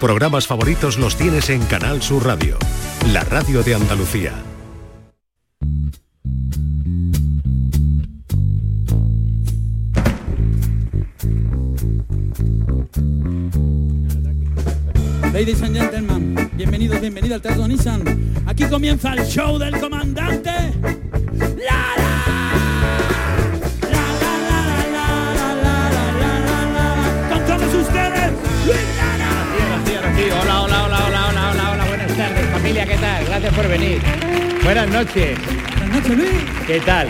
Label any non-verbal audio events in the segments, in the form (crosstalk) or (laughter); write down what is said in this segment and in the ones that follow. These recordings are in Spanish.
Programas favoritos los tienes en Canal Sur Radio, la radio de Andalucía. Ladies and gentlemen, bienvenidos, bienvenidos al Teatro Nissan. Aquí comienza el show del comandante. La, ¿qué tal? Gracias por venir. Buenas noches. Buenas noches, Luis. ¿Qué tal?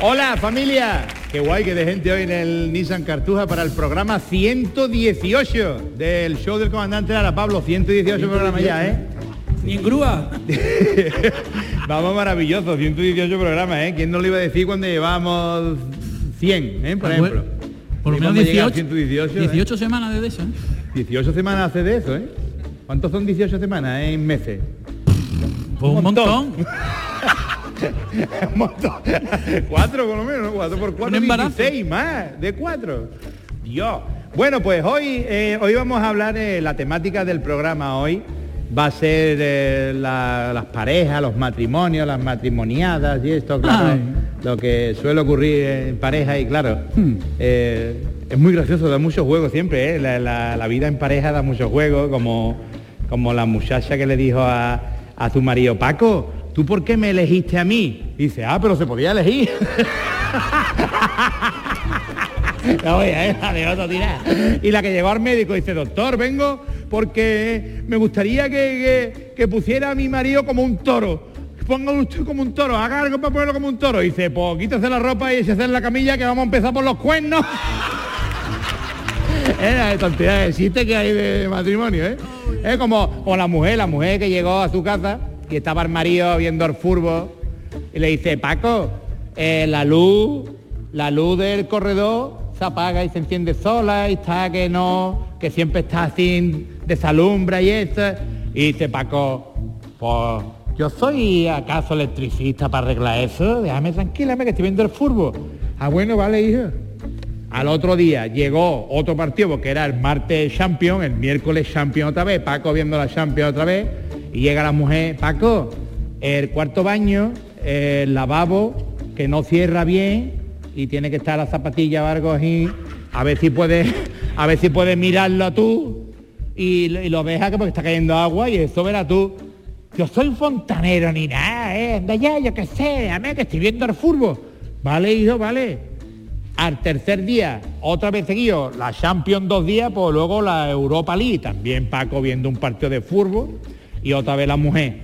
Hola, familia. Qué guay que de gente hoy en el Nissan Cartuja para el programa 118 del show del comandante Lara Pablo. 118 programas ya, ¿eh? Ni en grúa. (laughs) Vamos maravilloso, 118 programas, ¿eh? ¿Quién nos lo iba a decir cuando llevábamos 100, ¿eh? Por Ah, ejemplo. Por lo Y menos vamos a llegar a 18, 118, ¿eh? 18 semanas de eso. ¿eh? 18 semanas hace de eso, ¿eh? ¿Cuántos son 18 semanas eh, en meses? Pues un montón. (laughs) Un montón. cuatro por lo menos, ¿no? cuatro por Un cuatro, embarazo. 16 más, de cuatro. Dios. Bueno, pues hoy, eh, hoy vamos a hablar, eh, la temática del programa hoy va a ser eh, la- las parejas, los matrimonios, las matrimoniadas y esto, claro, lo que suele ocurrir en pareja y claro, Hmm. eh, es muy gracioso, da muchos juegos siempre, eh, la, la- la vida en pareja da muchos juegos, como, como la muchacha que le dijo a, a su marido, Paco, ¿tú por qué me elegiste a mí? Dice, ah, pero se podía elegir. La voy a la de tirar. Y la que llegó al médico dice, doctor, vengo porque me gustaría que, que- pusiera a mi marido como un toro. Ponga usted como un toro, haga algo para ponerlo como un toro. Dice, pues quítese la ropa y se hacer la camilla que vamos a empezar por los cuernos. (laughs) Era de cantidad de chistes que hay de matrimonio, ¿eh? Es como, o la mujer, la mujer que llegó a su casa y estaba el marido viendo el furbo y le dice, Paco, eh, la luz, la luz del corredor se apaga y se enciende sola y está que no, que siempre está así desalumbra y eso. Y dice Paco, pues yo soy acaso electricista para arreglar eso, déjame tranquilamente que estoy viendo el furbo. Ah, bueno, vale, hijo. Al otro día llegó otro partido, porque era el martes Champion, el miércoles Champion otra vez, Paco viendo la Champion otra vez, y llega la mujer, Paco, el cuarto baño, el lavabo, que no cierra bien, y tiene que estar la zapatilla o algo así, a ver si puedes, (laughs) a ver si puedes mirarlo tú, y, lo- deja que porque está cayendo agua, y eso verás tú. Yo soy fontanero ni nada, eh, anda ya, yo qué sé, déjame que estoy viendo el furbo. Vale, hijo, vale al tercer día, otra vez seguido, la Champions dos días, pues luego la Europa League, también Paco viendo un partido de fútbol y otra vez la mujer.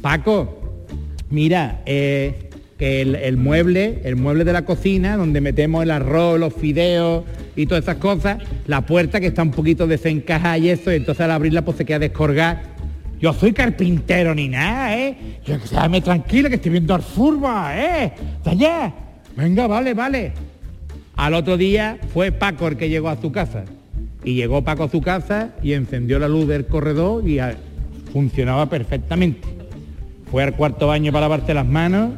Paco, mira, eh, el, el mueble, el mueble de la cocina, donde metemos el arroz, los fideos y todas esas cosas, la puerta que está un poquito desencajada y eso, y entonces al abrirla pues se queda descolgada. Yo soy carpintero ni nada, ¿eh? Yo que tranquila que estoy viendo al fútbol, ¿eh? Allá. Venga, vale, vale. Al otro día fue Paco el que llegó a su casa. Y llegó Paco a su casa y encendió la luz del corredor y funcionaba perfectamente. Fue al cuarto baño para lavarte las manos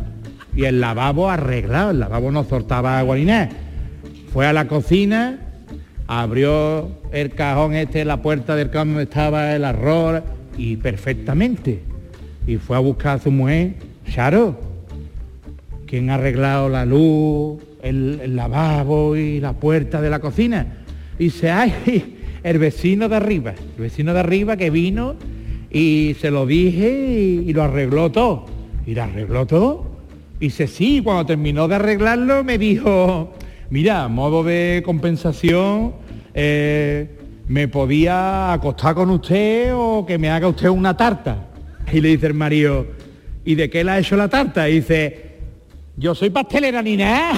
y el lavabo arreglado, el lavabo no soltaba agua ni nada. Fue a la cocina, abrió el cajón este, la puerta del cajón donde estaba el arroz y perfectamente. Y fue a buscar a su mujer, Charo, ¿Quién ha arreglado la luz, el, lavabo y la puerta de la cocina? Y dice, ay, (laughs) el vecino de arriba, el vecino de arriba que vino y se lo dije y, lo arregló todo. ¿Y lo arregló todo? Y dice, sí, cuando terminó de arreglarlo me dijo, mira, modo de compensación, eh, me podía acostar con usted o que me haga usted una tarta. Y le dice el marido, ¿y de qué le ha hecho la tarta? Y dice, yo soy pastelera ni nada.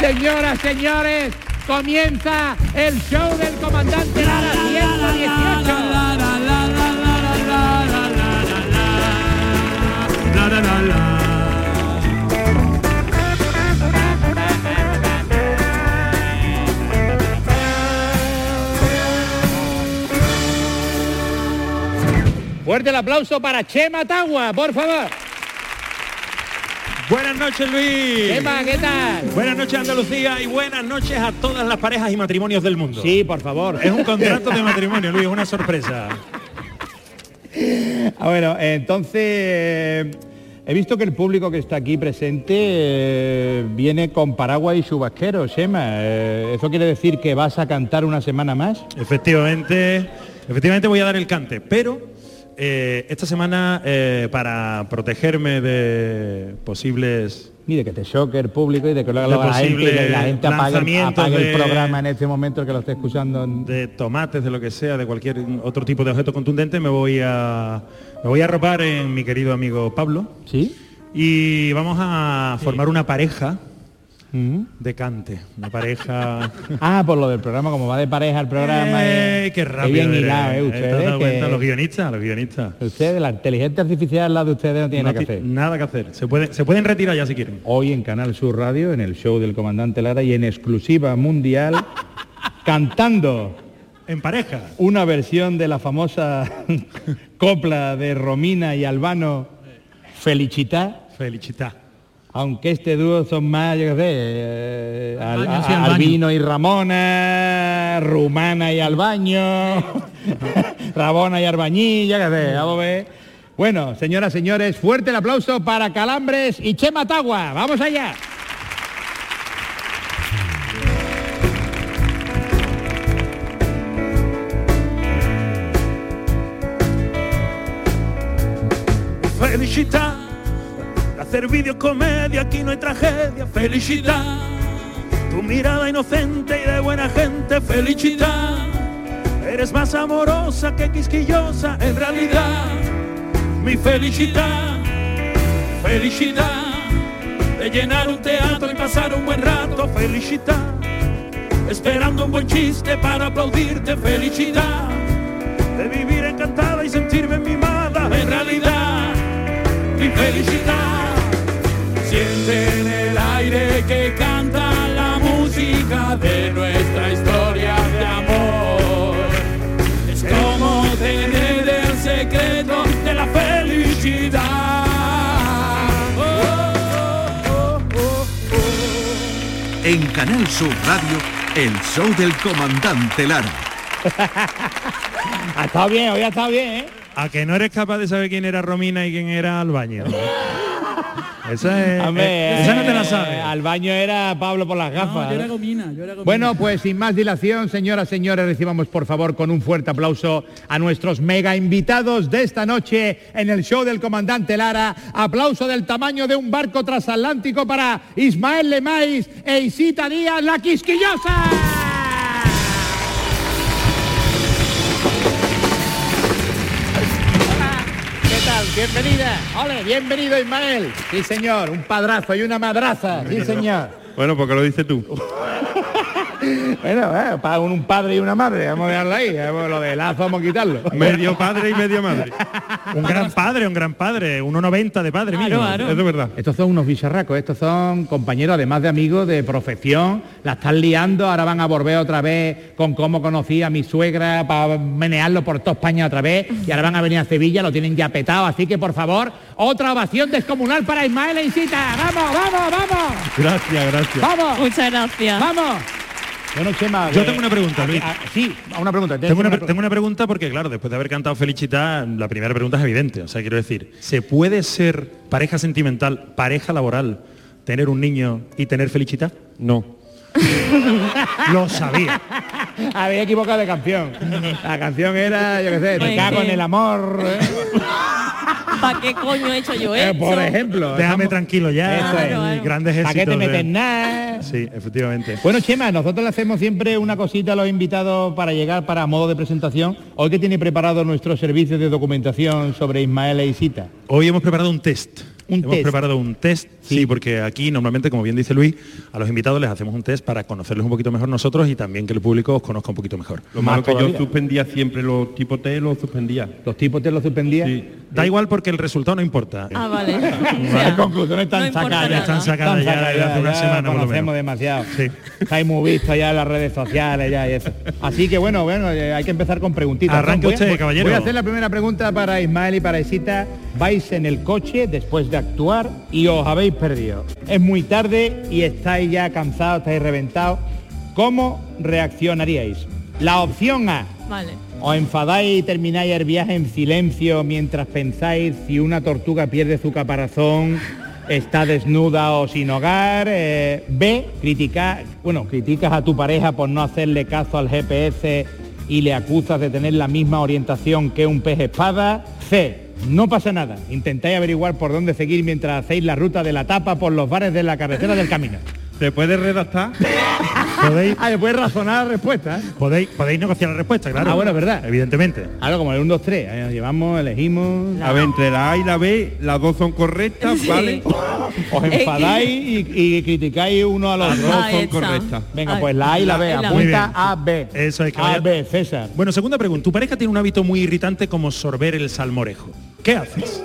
Señoras, señores, comienza el show del comandante Lara 118. Fuerte el aplauso para Chema Tagua, por favor. Buenas noches, Luis. Emma, ¿qué tal? Buenas noches, Andalucía, y buenas noches a todas las parejas y matrimonios del mundo. Sí, por favor. Es un contrato de matrimonio, Luis, una sorpresa. Ah, bueno, entonces eh, he visto que el público que está aquí presente eh, viene con paraguas y chubasqueros, Shema. Eh, ¿Eso quiere decir que vas a cantar una semana más? Efectivamente, efectivamente voy a dar el cante, pero eh, esta semana eh, para protegerme de posibles Mire, que te choque el público y de que lo De haga la gente y que la gente apague, apague el de- programa en este momento que lo esté escuchando. en- de tomates, de lo que sea, de cualquier otro tipo de objeto contundente, me voy a me voy a arropar en mi querido amigo Pablo ¿Sí? y vamos a formar una pareja Mm. de cante, una pareja (laughs) Ah, por lo del programa, como va de pareja el programa. Eh, eh, qué rápido. bien hilado, eh. Los guionistas, los guionistas. Ustedes, la inteligencia artificial al lado de ustedes no tiene No nada que hacer. nada que hacer. Se, puede, se pueden retirar ya si quieren. Hoy en Canal Sur Radio, en el show del comandante Lara y en exclusiva mundial, (laughs) cantando En pareja. una versión de la famosa (laughs) copla de Romina y Albano, Felicità, Felicità. Aunque este dúo son más, yo qué sé, eh, Al- sí. Albino y Ramona, Rumana y Albaño, (laughs) Rabona y Arbañí, ya que sé, vamos a ver. Bueno, señoras, señores, fuerte el aplauso para Calambres y Chema Tagua. ¡Vamos allá! Felicità. Hacer videocomedia, aquí no hay tragedia. Felicità. Tu mirada inocente y de buena gente. Felicità. Eres más amorosa que quisquillosa en realidad. Mi felicidad, felicidad de llenar un teatro y pasar un buen rato. Felicidad, esperando un buen chiste para aplaudirte. Felicidad de vivir encantada y sentirme mimada. En realidad, mi felicidad Canal Sur Radio, el show del comandante Lara. Ha estado bien, hoy ha estado bien, ¿eh? A que no eres capaz de saber quién era Romina y quién era Albaño. (laughs) Esa es. Hombre, eh, esa no te la eh, sabes. Al baño era Pablo por las No, gafas. yo era gomina, yo era gomina. Bueno, pues sin más dilación, señoras, señores, recibamos por favor con un fuerte aplauso a nuestros mega invitados de esta noche en el show del comandante Lara. Aplauso del tamaño de un barco transatlántico para Ismael Lemais e Isita Díaz, la quisquillosa. Bienvenida. Ole, bienvenido Ismael. Sí, señor. Un padrazo y una madraza. Sí, señor. Bueno, porque lo dices tú. (laughs) Bueno, eh, para un, un padre y una madre, vamos a dejarlo ahí. vamos, Lo de lazo vamos a quitarlo. Medio padre y media madre. Un gran padre, un gran padre, 1,90 de padre mío. Eso es verdad. Estos son unos bicharracos, estos son compañeros, además de amigos de profesión, la están liando, ahora van a volver otra vez con cómo conocí a mi suegra para menearlo por toda España otra vez y ahora van a venir a Sevilla, lo tienen ya petado, así que por favor, otra ovación descomunal para Ismael e Isita. ¡Vamos, vamos, vamos! Gracias, gracias. ¡Vamos! Muchas gracias. ¡Vamos! Bueno, Chema, Yo eh, tengo una pregunta, a- Luis. a- sí, una pregunta. Tengo una, Tengo tengo una pregunta porque, claro, después de haber cantado Felicità, la primera pregunta es evidente. O sea, quiero decir, ¿se puede ser pareja sentimental, pareja laboral, tener un niño y tener Felicità? No. (laughs) Lo sabía. Había equivocado de canción. La canción era, yo qué sé, te Pues cago en el amor. ¿eh? (laughs) ¿Para qué coño he hecho yo Eh, eso? por ejemplo. Déjame estamos- tranquilo ya. Eso es. Claro, Grandes éxitos. ¿Para qué te de- metes nada? Sí, efectivamente. Bueno, Chema, nosotros le hacemos siempre una cosita a los invitados para llegar para modo de presentación. Hoy que tiene preparado nuestro servicio de documentación sobre Ismael e Isita. Hoy hemos preparado un test. Un hemos test. preparado un test, sí. Sí. porque aquí normalmente, como bien dice Luis, a los invitados les hacemos un test para conocerles un poquito mejor nosotros y también que el público os conozca un poquito mejor. Lo Más malo que yo suspendía siempre los tipos T, los suspendía. Los tipos te lo suspendían. Sí. Da igual porque el resultado no importa. Ah, vale. (laughs) O Las sea, conclusiones están no sacadas. nada. Están sacadas ya desde hace una ya semana, por lo conocemos menos. demasiado. Sí. (laughs) Estáis muy vistos ya en las redes sociales ya y eso. Así que bueno, bueno, eh, hay que empezar con preguntitas. Arranque Voy a- usted, voy- caballero. Voy a hacer la primera pregunta para Ismael y para Isita. Vais en el coche después de actuar y os habéis perdido. Es muy tarde y estáis ya cansados, estáis reventados. ¿Cómo reaccionaríais? La opción A. Vale. Os enfadáis y termináis el viaje en silencio mientras pensáis si una tortuga pierde su caparazón, está desnuda o sin hogar. Eh, B, criticar, bueno, criticas a tu pareja por no hacerle caso al GPS y le acusas de tener la misma orientación que un pez espada. C, no pasa nada. Intentáis averiguar por dónde seguir mientras hacéis la ruta de la tapa por los bares de la carretera del camino. ¿Te puedes redactar? ¿Podéis, Ah, después razonar la respuesta. ¿eh? podéis, podéis negociar la respuesta, claro. Ah, bueno, verdad. Evidentemente. Algo como el 1, 2, 3. Nos llevamos, elegimos. A ver, entre la A y la B, las dos son correctas, Sí. ¿vale? (laughs) Os enfadáis y, y criticáis uno al Las otro. dos Ahí son correctas. Venga, pues la A y la B. Apunta. A, B. Eso es que A, vaya- B, César. Bueno, segunda pregunta. Tu pareja tiene un hábito muy irritante como sorber el salmorejo. ¿Qué haces?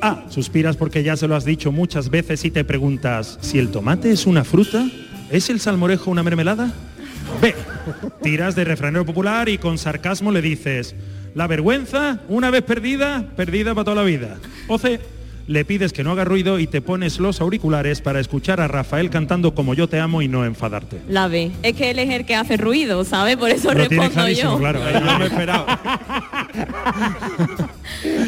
A. Suspiras porque ya se lo has dicho muchas veces y te preguntas, si el tomate es una fruta, ¿es el salmorejo una mermelada? B. Tiras de refranero popular y con sarcasmo le dices, la vergüenza, una vez perdida, perdida para toda la vida. O C. Le pides que no haga ruido y te pones los auriculares para escuchar a Rafael cantando como yo te amo y no enfadarte. La B. Es que él es el que hace ruido, ¿sabes? Por eso Lo tienes respondo clarísimo, yo. claro. Yo me he esperado. (laughs)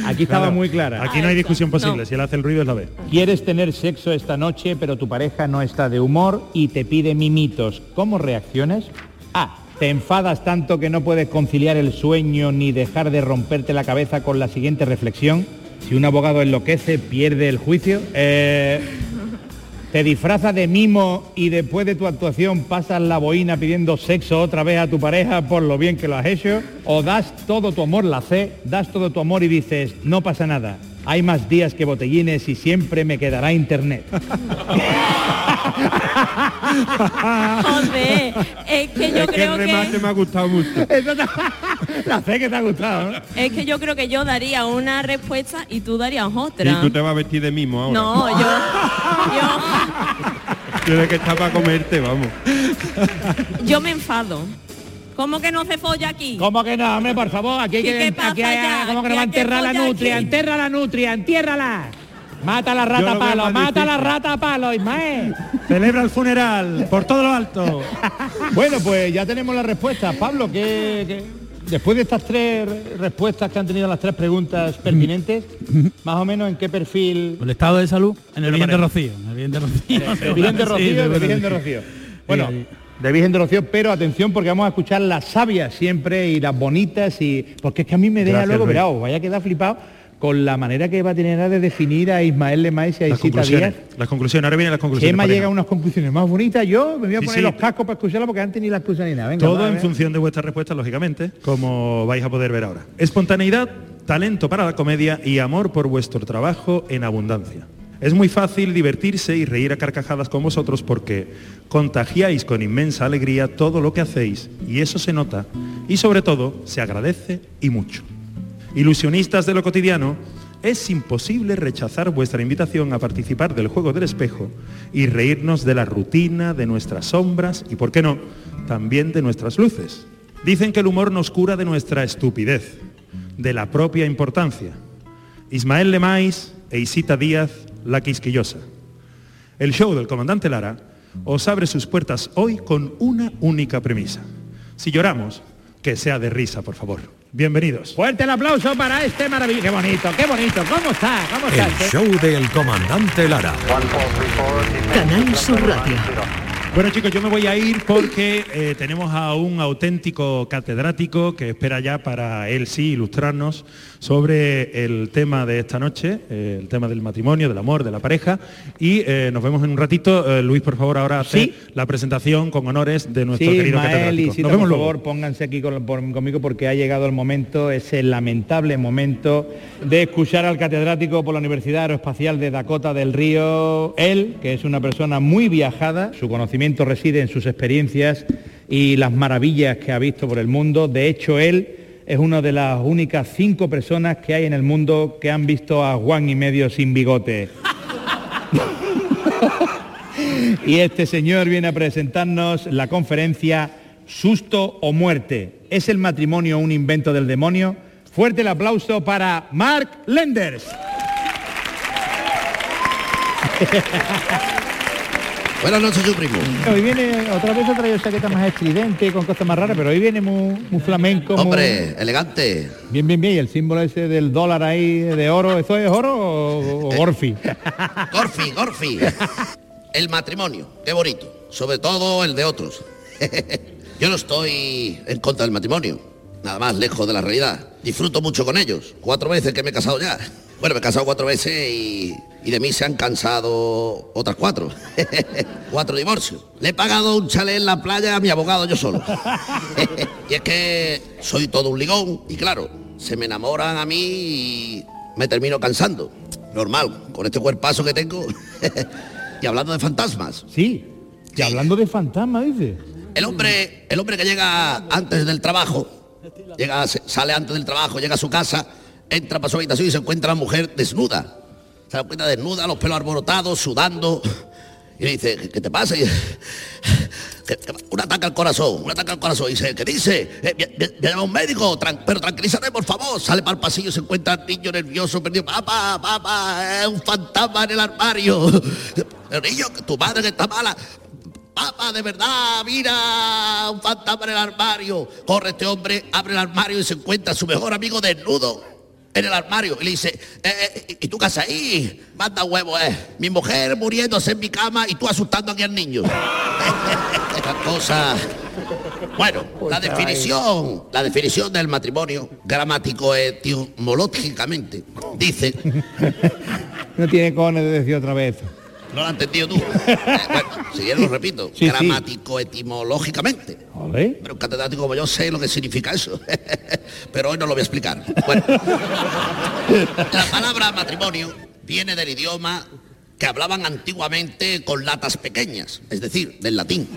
Aquí estaba Claro. muy clara. Aquí no hay discusión posible. No. Si él hace el ruido es la B. Quieres tener sexo esta noche, pero tu pareja no está de humor y te pide mimitos. ¿Cómo reaccionas? A. Te enfadas tanto que no puedes conciliar el sueño ni dejar de romperte la cabeza con la siguiente reflexión. Si un abogado enloquece, pierde el juicio. Eh, (laughs) te disfrazas de mimo y después de tu actuación pasas la boina pidiendo sexo otra vez a tu pareja por lo bien que lo has hecho. O das todo tu amor, la C, das todo tu amor y dices, no pasa nada. Hay más días que botellines y siempre me quedará internet. Joder, es que yo es que creo el remate que me ha gustado mucho. (laughs) Eso te- la C que te ha gustado, ¿no? es que yo creo que yo daría una respuesta y tú darías Y otra. tú te vas a vestir de mimo ahora. No, yo, Tienes que estar para comerte, vamos. yo, yo me enfado. ¿Cómo que no se folla aquí? ¿Cómo que no, hombre, por favor? Aquí hay ¿Y que, qué pasa aquí hay- ya? ¿Cómo que no ¿Qué va a enterrar la nutria? aquí? Entierra la nutria, entiérrala. Mata a la rata a palo, mata a la rata a palo, Ismael. Celebra el funeral por todo lo alto. (laughs) Bueno, pues ya tenemos la respuesta. Pablo, ¿qué, qué- después de estas tres respuestas que han tenido las tres preguntas pertinentes, (laughs) más o menos en qué perfil... El estado de salud en el bien de Rocío. En el bien de Rocío. (laughs) De Virgen de Rocío, bueno, Virgen de. Rocío. Bueno, Sí, de Virgen de Rocío, pero atención porque vamos a escuchar las sabias siempre y las bonitas y porque es que a mí me deja Gracias, luego, Luis. verá, vaya a quedar flipado con la manera que va a tener de definir a Ismael Lemais y a Las Isita conclusiones. Díaz. Las conclusiones. Ahora vienen las conclusiones. Pareja. llega a unas conclusiones más bonitas. Yo me voy a poner sí. los cascos para escucharla porque antes ni la escucha ni nada. Venga, Todo va, en función de vuestras respuestas, lógicamente, como vais a poder ver ahora. Espontaneidad, talento para la comedia y amor por vuestro trabajo en abundancia. Es muy fácil divertirse y reír a carcajadas con vosotros porque contagiáis con inmensa alegría todo lo que hacéis y eso se nota y sobre todo se agradece y mucho. Ilusionistas de lo cotidiano, es imposible rechazar vuestra invitación a participar del juego del espejo y reírnos de la rutina, de nuestras sombras y, por qué no, también de nuestras luces. Dicen que el humor nos cura de nuestra estupidez, de la propia importancia. Ismael Lemais e Isita Díaz, la quisquillosa. El show del comandante Lara os abre sus puertas hoy con una única premisa. Si lloramos, que sea de risa, por favor. Bienvenidos. Fuerte el aplauso para este maravilloso. Qué bonito, qué bonito. ¿Cómo está? ¿Cómo está? El este? show del comandante Lara. Canal Sur Radio. Bueno chicos, yo me voy a ir porque eh, tenemos a un auténtico catedrático que espera ya para él sí ilustrarnos sobre el tema de esta noche, eh, el tema del matrimonio, del amor, de la pareja. Y eh, nos vemos en un ratito. Eh, Luis, por favor, ahora hace Sí. la presentación con honores de nuestro Sí, querido Ismael y catedrático. Sita, nos vemos por luego. favor, pónganse aquí con- por- conmigo porque ha llegado el momento, ese lamentable momento de escuchar al catedrático por la Universidad Aeroespacial de Dakota del Río. Él, que es una persona muy viajada, su conocimiento reside en sus experiencias y las maravillas que ha visto por el mundo. De hecho, él es una de las únicas cinco personas que hay en el mundo que han visto a Juan y medio sin bigote. (laughs) y este señor viene a presentarnos la conferencia Susto o muerte. ¿Es el matrimonio un invento del demonio? Fuerte el aplauso para Mark Lenders. (laughs) Buenas noches, su primo. Hoy viene, otra vez ha traído chaqueta más estridente, con cosas más raras, pero hoy viene muy, muy flamenco. muy- Hombre, elegante. Bien, bien, bien. Y el símbolo ese del dólar ahí de oro, ¿eso es oro o, o Orfi? Gorfi, Gorfi. El matrimonio, qué bonito. Sobre todo el de otros. (laughs) Yo no estoy en contra del matrimonio. Nada más lejos de la realidad. Disfruto mucho con ellos. Cuatro veces que me he casado ya. Bueno, me he casado cuatro veces y, y de mí se han cansado otras cuatro. (laughs) cuatro divorcios. Le he pagado un chalet en la playa a mi abogado yo solo. (laughs) y es que soy todo un ligón y claro, se me enamoran a mí y me termino cansando. Normal, con este cuerpazo que tengo. (laughs) y hablando de fantasmas. Sí. Y hablando de fantasma, dice. El hombre, el hombre que llega antes del trabajo, llega, sale antes del trabajo, llega a su casa, entra para su habitación y se encuentra la mujer desnuda. Se da cuenta desnuda, los pelos alborotados, sudando. Y le dice, ¿qué, te pasa? Y, "Que- que- un ataque al corazón, un ataque al corazón. Y dice, ¿qué dice? Eh, "Me- me- me llama un médico, pero tranquilízate, por favor. Sale para el pasillo, se encuentra el niño nervioso, perdido. Papá, papá, es un fantasma en el armario. El niño, tu madre que está mala. Papá, de verdad, mira, un fantasma en el armario. Corre este hombre, abre el armario y se encuentra a su mejor amigo desnudo en el armario. Y le dice, "Eh, eh, ¿y tú qué haces ahí? Manda huevo, eh. Mi mujer muriéndose en mi cama y tú asustando aquí al niño. (laughs) Estas cosas. Bueno, la definición, la definición del matrimonio, gramático etimológicamente, dice, (laughs) No tiene cojones de decir otra vez. No lo has entendido tú. (laughs) Eh, bueno, si quieres lo repito, Sí, sí. gramático etimológicamente. Pero un catedrático como yo sé lo que significa eso. (laughs) Pero hoy no lo voy a explicar. Bueno, (laughs) la palabra matrimonio viene del idioma que hablaban antiguamente con latas pequeñas, es decir, del latín.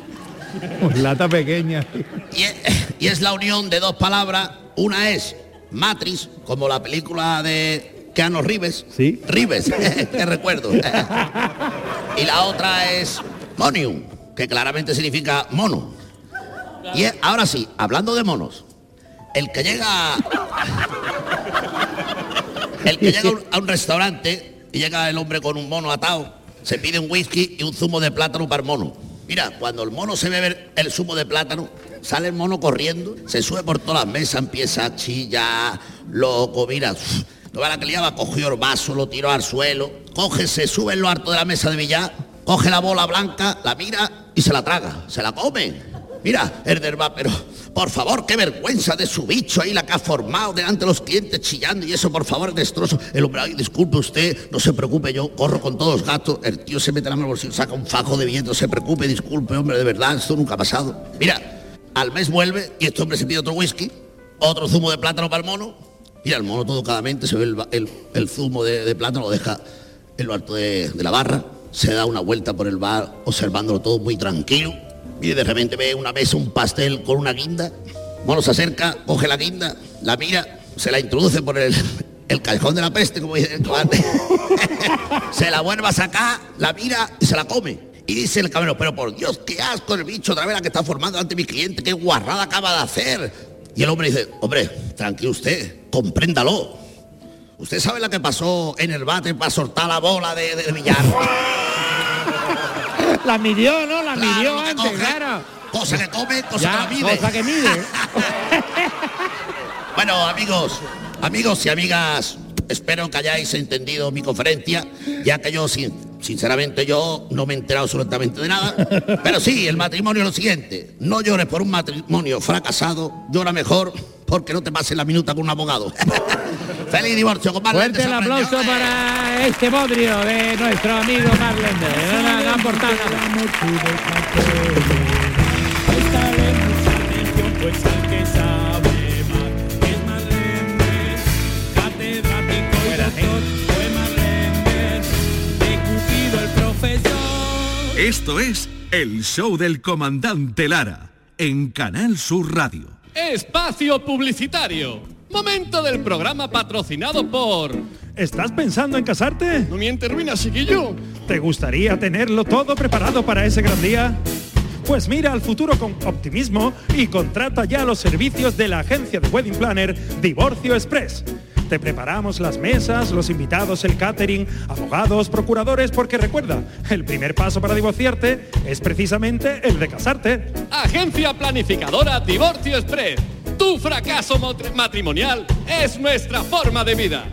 Pues lata pequeña. Y es, y es la unión de dos palabras. Una es matris, como la película de Keanu Reeves. Sí. Reeves, (laughs) te recuerdo. (laughs) y la otra es monium, que claramente significa mono. Y es- ahora sí, hablando de monos, el que llega... (laughs) El que llega a un- a un restaurante y llega el hombre con un mono atado, se pide un whisky y un zumo de plátano para el mono. Mira, cuando el mono se bebe el zumo de plátano, sale el mono corriendo, se sube por todas las mesas, empieza a chillar, loco, mira. No va la que liaba, cogió el vaso, lo tiró al suelo, coge, se sube en lo harto de la mesa de billar, coge la bola blanca, la mira y se la traga, se la come. Mira, Herder va, pero por favor, qué vergüenza de su bicho ahí la que ha formado delante de los clientes chillando y eso, por favor, es destrozo. El hombre, disculpe usted, no se preocupe, yo corro con todos los gatos. El tío se mete la mano en el bolsillo, saca un fajo de billetes, no se preocupe, disculpe, hombre, de verdad, esto nunca ha pasado. Mira, al mes vuelve y este hombre se pide otro whisky, otro zumo de plátano para el mono. Mira, el mono todo cadamente se ve el, el- zumo de, de plátano, lo deja en lo alto de, la barra, se da una vuelta por el bar observándolo todo muy tranquilo. Y de repente ve una mesa, un pastel con una guinda. Mono se acerca, coge la guinda, la mira, se la introduce por el, el callejón de la peste, como dice el cobarde. (laughs) se la vuelve a sacar, la mira y se la come. Y dice el cabrero, pero por Dios, qué asco el bicho otra vez la que está formando ante mi cliente, qué guarrada acaba de hacer. Y el hombre dice, hombre, tranquilo usted, compréndalo. ¿Usted sabe lo que pasó en el bate para soltar la bola de, de billar? (laughs) La midió, ¿no? La Claro, midió antes, coge. claro. Cosa que come, cosa Ya, que la mide. cosa que mide. (laughs) Bueno, amigos, amigos y amigas, espero que hayáis entendido mi conferencia, ya que yo, sin- sinceramente, yo no me he enterado absolutamente de nada. Pero sí, el matrimonio es lo siguiente. No llores por un matrimonio fracasado, llora mejor porque no te pases la minuta con un abogado. (laughs) Feliz divorcio, compadre. Fuerte el aplauso para este bodrio de nuestro amigo Marlende. No, no, no ha Esto es El Show del Comandante Lara en Canal Sur Radio. Espacio Publicitario. Momento del programa patrocinado por... ¿Estás pensando en casarte? No mientes ruina, chiquillo. ¿Te gustaría tenerlo todo preparado para ese gran día? Pues mira al futuro con optimismo y contrata ya los servicios de la agencia de Wedding Planner Divorcio Express. Te preparamos las mesas, los invitados, el catering, abogados, procuradores, porque recuerda, el primer paso para divorciarte es precisamente el de casarte. Agencia planificadora Divorcio Express. Tu fracaso matrimonial es nuestra forma de vida.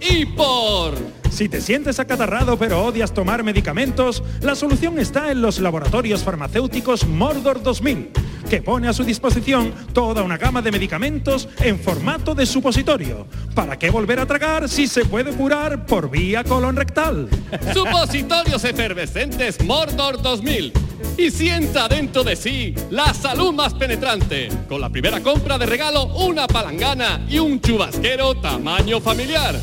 Y por... Si te sientes acatarrado pero odias tomar medicamentos, la solución está en los laboratorios farmacéuticos Mordor 2000, que pone a su disposición toda una gama de medicamentos en formato de supositorio. ¿Para qué volver a tragar si se puede curar por vía colon rectal? (laughs) Supositorios efervescentes Mordor 2000. Y sienta dentro de sí la salud más penetrante. Con la primera compra de regalo, una palangana y un chubasquero tamaño familiar.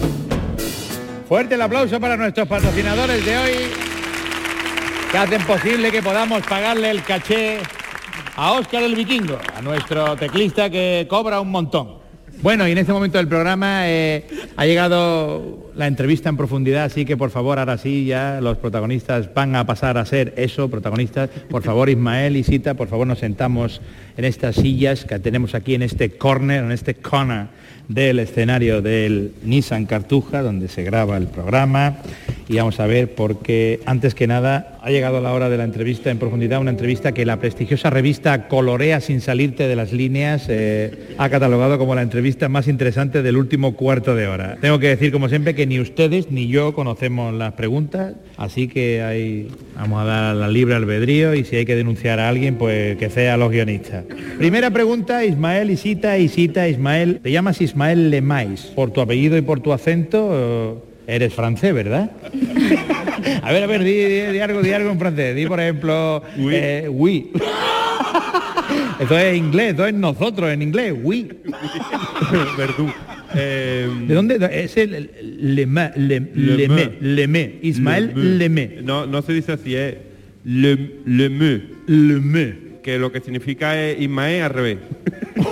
Fuerte el aplauso para nuestros patrocinadores de hoy, que hacen posible que podamos pagarle el caché a Óscar el Vikingo, a nuestro teclista que cobra un montón. Bueno, y en este momento del programa eh, ha llegado la entrevista en profundidad, así que por favor, ahora sí, ya los protagonistas van a pasar a ser eso, protagonistas. Por favor, Ismael y Sita, por favor, nos sentamos en estas sillas que tenemos aquí en este corner, en este corner del escenario del Nissan Cartuja, donde se graba el programa. Y vamos a ver, porque antes que nada ha llegado la hora de la entrevista en profundidad, una entrevista que la prestigiosa revista Colorea sin salirte de las líneas eh, ha catalogado como la entrevista más interesante del último cuarto de hora. Tengo que decir, como siempre, que ni ustedes ni yo conocemos las preguntas, así que ahí vamos a dar la libre albedrío y si hay que denunciar a alguien, pues que sea los guionistas. Primera pregunta, Ismael Isita, Isita, Ismael. Te llamas Ismael Lemais. Por tu apellido y por tu acento, eh, eres francés, ¿verdad? a ver, a ver, di, di- di algo, di algo en francés. Di, por ejemplo, Oui. eh, oui. Eso es inglés, eso es nosotros en inglés, oui. Verdú. Eh, ¿De dónde? Es el Lemé, Lemé, Lemé, Lemé, Ismael Lemé. No, no se dice así, es le, le me, Lemé. que lo que significa es Ismael al revés. (laughs)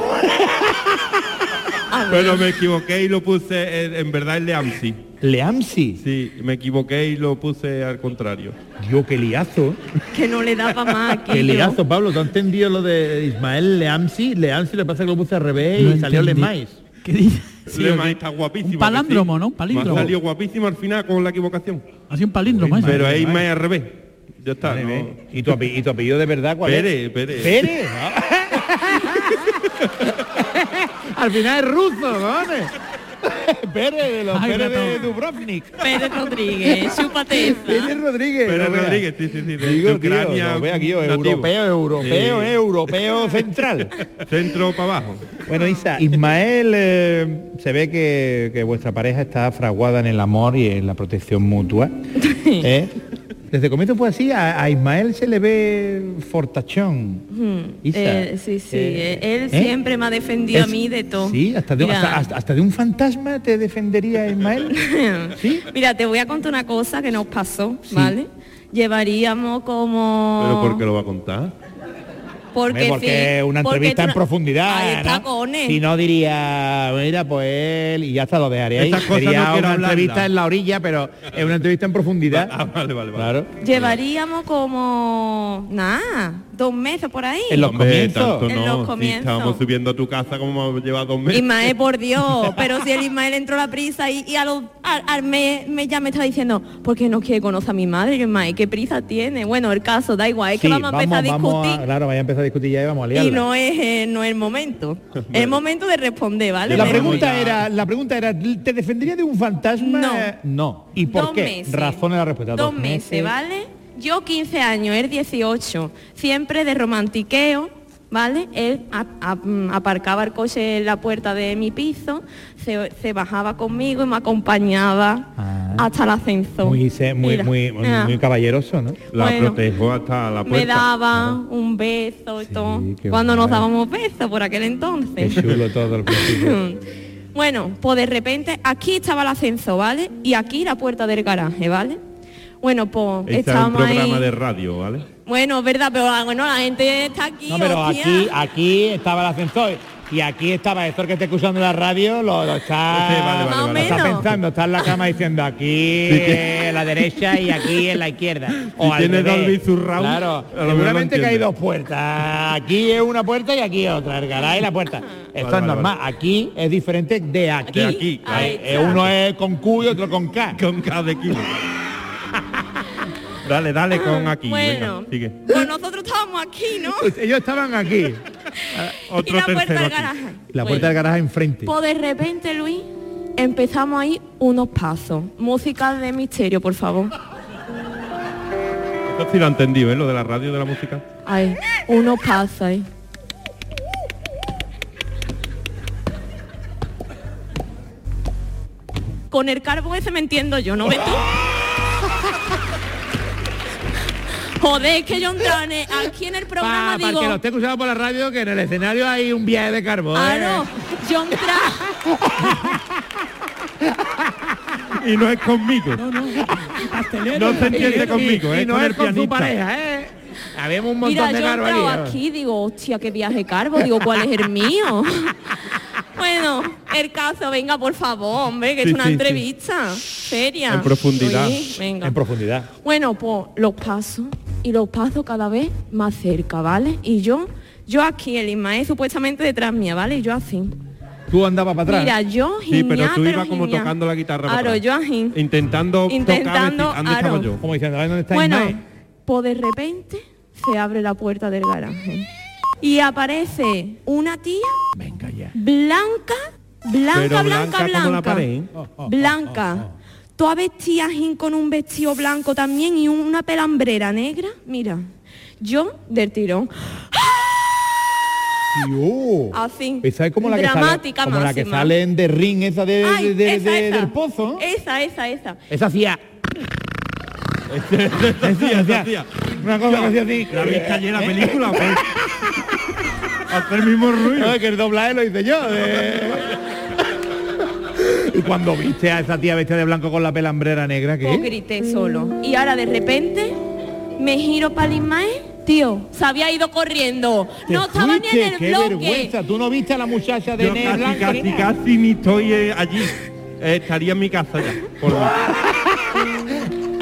Pero me equivoqué y lo puse, en, en verdad es Leamsi. Leamsi. Sí, me equivoqué y lo puse al contrario. Yo qué liazo. Que no le daba más aquí. Qué liazo, Pablo. ¿Tú has entendido lo de Ismael Leamsi? Leamsi le pasa que lo puse al revés y salió. Lemais. ¿Qué dice? Lema está guapísimo. un palíndromo, ¿que sí? ¿no? Un palíndromo. Me ha salido guapísimo al final con la equivocación. Así un palíndromo, ¿eh? Pero es Ismael al revés. Ya está. Vale, ¿no? ¿Y, tu api- ¿Y tu apellido de verdad cuál Pérez, es? Pérez. Pérez. (laughs) Al final es ruso, ¿no? (laughs) Pérez, de los Ay, Pérez de. Dubrovnik. Pérez Rodríguez, chúpate esa. Pérez Rodríguez. Pérez no. Rodríguez, sí, sí, sí, de- Digo, de tío, Ucrania no, ve aquí, nativo. europeo, europeo, Sí. europeo (laughs) central. Centro para abajo. Bueno, Isa, Ismael, eh, se ve que, que vuestra pareja está fraguada en el amor y en la protección mutua. (laughs) ¿eh? Desde comienzo fue así, a, a Ismael se le ve fortachón. Isa, Eh, sí, sí, eh, él ¿eh? siempre me ha defendido a mí de todo. Sí, hasta de, hasta- hasta de un fantasma te defendería Ismael. (laughs) ¿Sí? Mira, te voy a contar una cosa que nos pasó, ¿vale? Llevaríamos como... Pero ¿por qué lo va a contar? Porque, porque sí, una entrevista en profundidad. Ahí está, ¿no? Si no diría, mira, pues él, y ya está lo dejaría ahí. Sería no quiero una entrevista en la orilla, pero es una entrevista en profundidad. (laughs) Ah, vale, vale, vale. Claro. Llevaríamos como... Nada, dos meses por ahí. En los Hombre, comienzos. tanto En no. los Si comienzos. estábamos subiendo a tu casa como lleva dos meses. Ismael, por Dios, (laughs) pero si el Ismael entró a la prisa y, y a los, al, al mes, mes ya me está diciendo, ¿por qué no quiere conocer a mi madre? Ismael, ¿qué prisa tiene? Bueno, el caso, da igual, es que Sí, vamos a empezar a vamos discutir claro, vaya a empezar a discutir ya y vamos a liarla. y no es, eh, no es el momento. (laughs) Es el momento de responder, ¿vale? la pregunta era, la pregunta era, ¿te defendería de un fantasma? No. No. ¿Y por Dos qué? meses. Razón de la respuesta. Dos meses, ¿vale? Yo 15 años, él 18, siempre de romantiqueo, ¿vale? Él a- a- mm, aparcaba el coche en la puerta de mi piso, se, se bajaba conmigo y me acompañaba Ah. hasta el ascensor. Muy, muy, Mira, muy, muy, muy caballeroso, ¿no? La Bueno, protejo hasta la puerta. me daba un beso y Sí, todo. Cuando nos guay. dábamos besos por aquel Qué entonces. chulo todo el principio. (laughs) Bueno, pues de repente aquí estaba el ascenso, ¿vale? Y aquí la puerta del garaje, ¿vale? Bueno, pues es un estábamos programa ahí. de radio, ¿vale? Bueno, verdad, pero ah, bueno, la gente está aquí. No, pero hostia. aquí, aquí estaba el ascensor. Y aquí estaba esto que está escuchando la radio, lo, lo está, Sí, vale, vale, Más o vale. está pensando, está en la cama diciendo aquí en la derecha y aquí en la izquierda. O Si al tiene. Dolby Surround, Claro, seguramente que hay dos puertas. Aquí es una puerta y aquí otra, el garaje y la puerta. Esto Vale, es vale, normal. Aquí es diferente de aquí. De aquí, Ahí Eh, está. uno es con Q y otro con K. Con cada de kilo. Dale, dale con aquí. Bueno, Venga, sigue. pues nosotros estábamos aquí, ¿no? Pues ellos estaban aquí. (laughs) y Otro la puerta del aquí. garaje. La Bueno, puerta del garaje enfrente. Pues de repente, Luis, empezamos ahí unos pasos. Música de misterio, por favor. Esto sí lo entendido, ¿eh? Lo de la radio de la música. Ahí, unos pasos ahí. Con el carbo ese me entiendo yo, ¿no ves tú? (laughs) Joder, es que yo entraba en el- aquí en el programa Pa- para digo... que lo esté escuchando por la radio, que en el escenario hay un viaje de carbón. Ah, ¿eh? no. (laughs) Y no es conmigo. No, no. Pastelero. No se entiende conmigo, y, ¿eh? y no con es el con su pareja, ¿eh? Habemos un montón Mira, de yo aquí. aquí digo, hostia, qué viaje carbo. Digo, ¿cuál es el mío? Bueno, el caso, venga, por favor, hombre, que Sí, es una sí, sí. entrevista seria. En profundidad. Venga. En profundidad. Bueno, pues los pasos y los pasos cada vez más cerca, ¿vale? Y yo, yo aquí, el Ismael supuestamente detrás mía, ¿vale? Y yo así. Tú andabas para atrás. Mira, yo Sí, pero tú ibas como tocando la guitarra. para yo así. Intentando, Intentando, tocar, ¿dónde estaba aro. yo? Como diciendo, dónde está Bueno, Ismael? pues de repente se abre la puerta del garaje y aparece una tía Venga. Blanca, blanca, Pero blanca, blanca como la blanca, pared, ¿eh? blanca. Toda vestida así con un vestido blanco también y una pelambrera negra. Mira, yo del tirón, Tío. así. Esa es como la que sale, dramática como la que sale en The Ring, esa de, Ay, de- de- esa, de- esa. del pozo. Esa, esa, esa. Esa (laughs) hacía. Una cosa que hacía así. ¿La viste ayer la película? (laughs) o qué? Hace el mismo ruido. No, que el doblaje lo hice yo. de- y cuando viste a esa tía vestida de blanco con la pelambrera negra, ¿qué? grité solo. Y ahora de repente me giro para el Ismael. Tío, se había ido corriendo. Te No estaba ni en el qué bloque. vergüenza. Tú no viste a la muchacha de Yo casi, casi, ni estoy eh, allí. Eh, estaría en mi casa ya. Por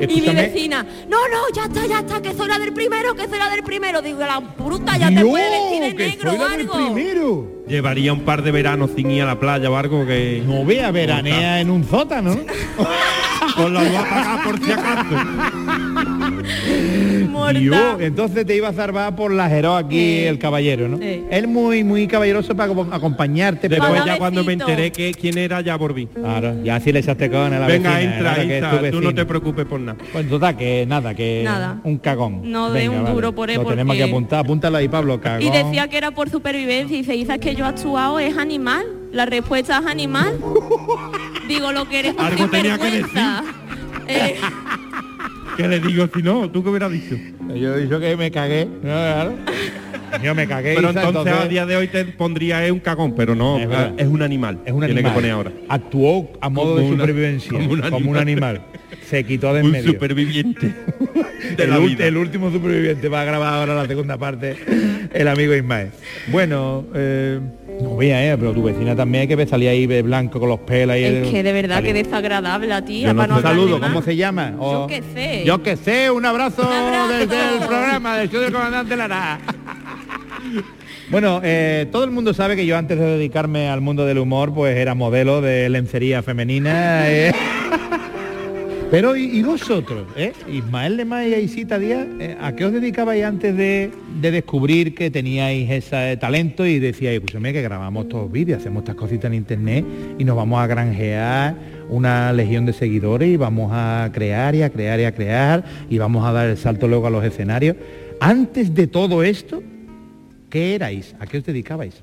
Y mi vecina, no, no, ya está, ya está, que soy la del primero, que soy la del primero. Digo, la bruta ya te puede vestir de que negro soy o del algo. primero. Llevaría un par de veranos sin ir a la playa o algo que... No vea, veranea en un sótano. (laughs) Con apagada por si acaso. Entonces te iba a salvar por la Jero aquí el caballero, ¿no? Sí. Él muy muy caballeroso para acom- acompañarte. pero- Después Para ya cuando me enteré que quién era ya volví. Claro, ya si le echaste con a la Venga, vecina, entra, entra. Tú no te preocupes por nada. Pues total, que nada, que Nada. un cagón. No dé un duro por él Lo tenemos que apuntar, apúntalo ahí, Pablo, cagón. Y decía que era por supervivencia y se dice que yo he actuado es animal. La respuesta es animal. (laughs) Digo lo que eres Algo tenía que sinvergüenza. Eh, (laughs) ¿Qué le digo si no? ¿Tú qué hubieras dicho? Yo he dicho que me cagué. ¿no? Claro. Yo me cagué. Pero Isa, entonces, a día de hoy te pondría es un cagón, pero no, Es un animal. es un Tiene animal. que poner ahora. Actuó a modo de Como una- supervivencia, como un como un animal. Se quitó de en Un medio. superviviente (laughs) de el, la vida. el último superviviente va a grabar ahora la segunda parte, el amigo Ismael. Bueno, eh, no vea, eh, pero tu vecina también hay que ver salir ahí de blanco con los pelos ahí. es el- que de verdad salir. que desagradable tía. Yo no para no saludo, más. ¿cómo se llama? Yo O- qué sé. Yo que sé, un abrazo, Un abrazo. desde el programa del show del comandante Lara. Bueno, eh, todo el mundo sabe que yo antes de dedicarme al mundo del humor, pues era modelo de lencería femenina. eh. (laughs) Pero ¿y, vosotros? eh? Ismael Lemay y Isita Díaz, eh, ¿a qué os dedicabais antes de, de descubrir que teníais ese talento y decíais, escúchame que grabamos todos vídeos, hacemos estas cositas en internet y nos vamos a granjear una legión de seguidores y vamos a crear y a crear y a crear y vamos a dar el salto luego a los escenarios? Antes de todo esto, ¿qué erais? ¿A qué os dedicabais?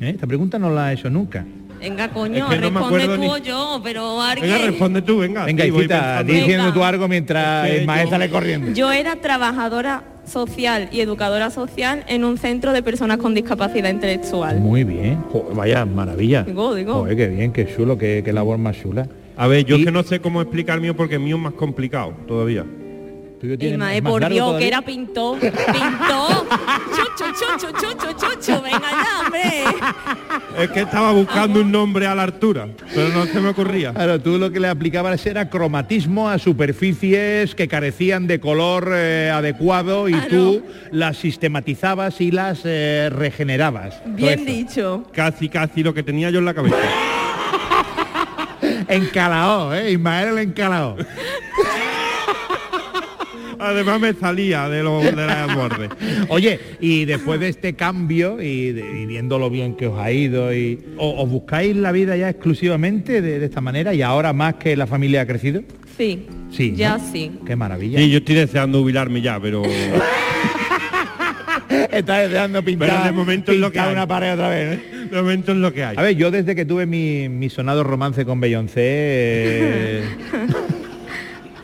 ¿Eh? Esta pregunta no la he hecho nunca. Venga, coño, Es que no me responde tú ni- o yo, pero alguien... Venga, responde tú, venga. Venga, Isita, diciendo Venga. tú algo mientras Es que Ismael yo- sale corriendo. Yo era trabajadora social y educadora social en un centro de personas con discapacidad intelectual. Muy bien. Joder, vaya maravilla. Digo, digo. Joder, qué bien, qué chulo, qué, qué labor más chula. A ver, yo Y- es que no sé cómo explicar mío porque el mío es más complicado todavía. Tuyo tiene más por largo Dios, todavía. que era pintor. Pintor. Chocho, chocho, chocho, chocho. Venga ya, hombre. Es que estaba buscando un nombre a la altura, pero no se me ocurría. Claro, tú lo que le aplicabas era cromatismo a superficies que carecían de color eh, adecuado y tú las sistematizabas y las eh, regenerabas. Bien dicho. Casi, casi lo que tenía yo en la cabeza. (laughs) Encalao, ¿eh? Ismael el encalao. (laughs) Además me salía de los de las bordes. Oye, y después de este cambio y, de- y viendo lo bien que os ha ido, y, ¿o- ¿os buscáis la vida ya exclusivamente de, de esta manera y ahora más que la familia ha crecido? Sí. Sí. Ya ¿no? sí. Qué maravilla. Sí, yo estoy deseando jubilarme ya, pero (laughs) Está deseando pintar, Pero de momento es lo que hay. una pared otra vez. ¿eh? de momento es lo que hay. A ver, yo desde que tuve mi, mi sonado romance con Beyoncé, eh, (laughs)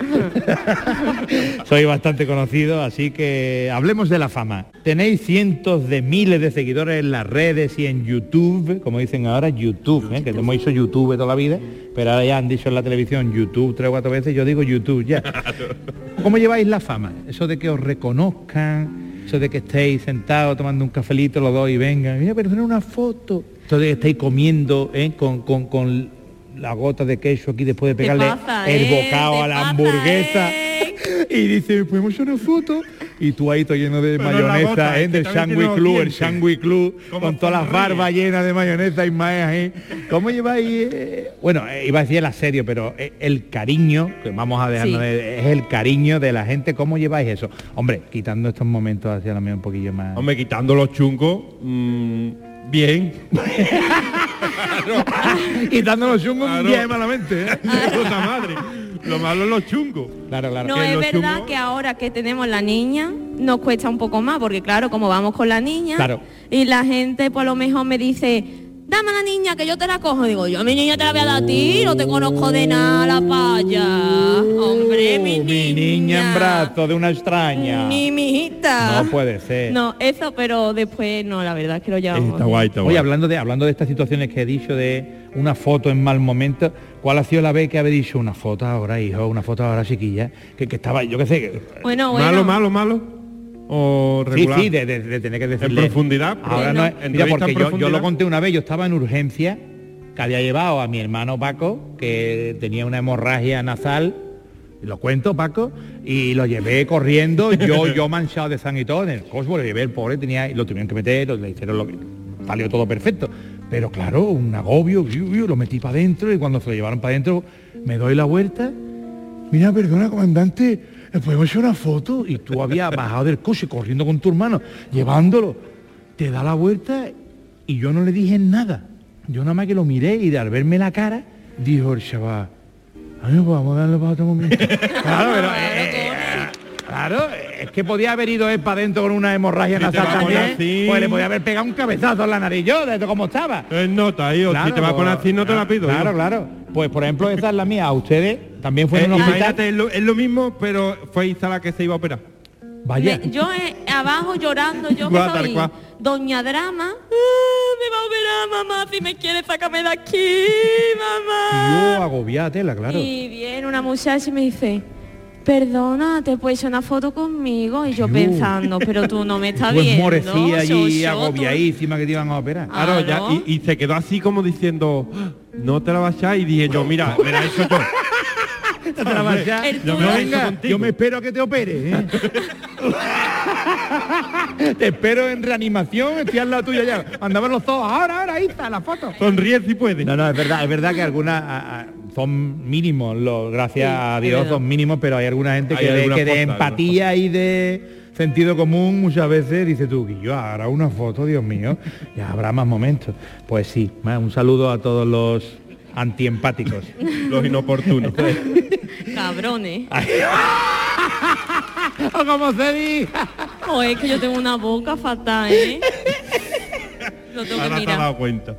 (laughs) soy bastante conocido, así que hablemos de la fama. Tenéis cientos de miles de seguidores en las redes y en YouTube, como dicen ahora, YouTube, ¿eh? que hemos dicho YouTube toda la vida, pero ahora ya han dicho en la televisión YouTube tres o cuatro veces, yo digo YouTube ya. (laughs) ¿Cómo lleváis la fama? Eso de que os reconozcan, eso de que estéis sentados tomando un cafelito los dos y vengan, mira, pero una foto. Eso de que estéis comiendo ¿eh? con, con, con la gota de queso aquí después de pegarle pasa, el ¿eh? bocado a la pasa, hamburguesa. ¿Eh? Y dice, podemos hacer una foto. Y tú ahí todo lleno de Pero mayonesa, gota, ¿eh? del Club, el. Sandwich Club, con todas las barbas llenas de mayonesa y maíz ahí. ¿Cómo lleváis? eh? Bueno, eh, iba a decir el asedio, pero eh, el cariño, que vamos a dejarnos Sí. es el cariño de la gente. ¿Cómo lleváis eso? Hombre, quitando estos momentos hacia la mía un poquillo más. Hombre, quitando los chungos, mm, bien. (laughs) quitando los chungos bien malamente. ¿eh? Puta madre. Lo malo es los chungos. Claro, claro. No, es verdad chungos- que ahora que tenemos la niña nos cuesta un poco más, porque claro, como vamos con la niña Claro. y la gente por lo mejor me dice, dame a la niña que yo te la cojo. Digo, yo a mi niña te la voy a dar a ti, no te conozco de nada, la paya. Hombre, mi Uh, niña. mi niña en brazos de una extraña. Mi hijita. No puede ser. No, eso, pero después no, la verdad es que lo llevamos. Está guay, está Oye, guay. hablando de, hablando de estas situaciones que he dicho de una foto en mal momento, ¿cuál ha sido la vez que habéis dicho una foto ahora, hijo, una foto ahora, chiquilla? Que, que estaba, yo qué sé. que- Bueno, bueno. Malo, malo, malo. O Sí, regular. sí, de, de- de tener que decirle. profundidad, Ahora no es- mira, porque en yo, lo conté una vez, yo estaba en urgencia, que había llevado a mi hermano Paco, que tenía una hemorragia nasal, lo cuento, Paco, y lo llevé corriendo, yo, (laughs) yo manchado de sangre y todo, en el cosmo, lo llevé el pobre, tenía, y lo tuvieron que meter, lo- le hicieron lo que salió todo perfecto. Pero claro, un agobio, yo, yo lo metí para adentro y cuando se lo llevaron para adentro, me doy la vuelta. Mira, perdona, comandante, ¿le podemos hacer una foto? Y tú habías (laughs) bajado del coche corriendo con tu hermano, llevándolo. Te da la vuelta y yo no le dije nada. Yo nada más que lo miré y de al verme la cara, dijo el chaval, "Ay, pues vamos a darle para otro momento. (laughs) claro, pero, eh, eh, claro, es que podía haber ido él para adentro con una hemorragia nasal también, pues le podía haber pegado un cabezazo en la nariz yo, de cómo estaba. Es nota, hijo. si te va a poner así, no te la pido. Claro, claro. Pues por ejemplo, esa es la mía. A ustedes también fue Eh, imagínate, es lo, es lo mismo, pero fue Isa la que se iba a operar. Vaya. Me- yo eh, abajo llorando, yo que soy. Doña Drama. "Ah, me va a operar, mamá, si me quiere, sácame de aquí, mamá. Yo agobiada tela, claro. Y viene una muchacha y me dice, perdona, te puedes una foto conmigo. Y yo Yo. pensando, pero tú no me (laughs) estás Tú viendo. esmorecía allí, agobiadísima que te iban a operar. Claro, ya, y, y se quedó así como diciendo, "Ah, no te la vas a. Y dije yo, mira, me la he hecho yo. (laughs) Te la vas ya. (laughs) El Yo me, venga, yo me espero a que te opere. ¿eh? te espero en reanimación, estoy al lado tuya ya. Mandaban los ojos, ahora, ahora, ahí está la foto. Sonríe si puede. No, no, es verdad, es verdad que algunas a- a- son mínimos, los, gracias Sí, a Dios son mínimos, pero hay alguna gente Hay que, de, que empatía y de sentido común muchas veces dice tú, que yo ahora una foto, Dios mío, ya habrá más momentos. Pues sí, un saludo a todos los antiempáticos. Los inoportunos. (laughs) Cabrones. (laughs) o como se diga. (laughs) O es que yo tengo una boca fatal, ¿eh? Lo tengo que Ahora te has mirar. dado cuenta.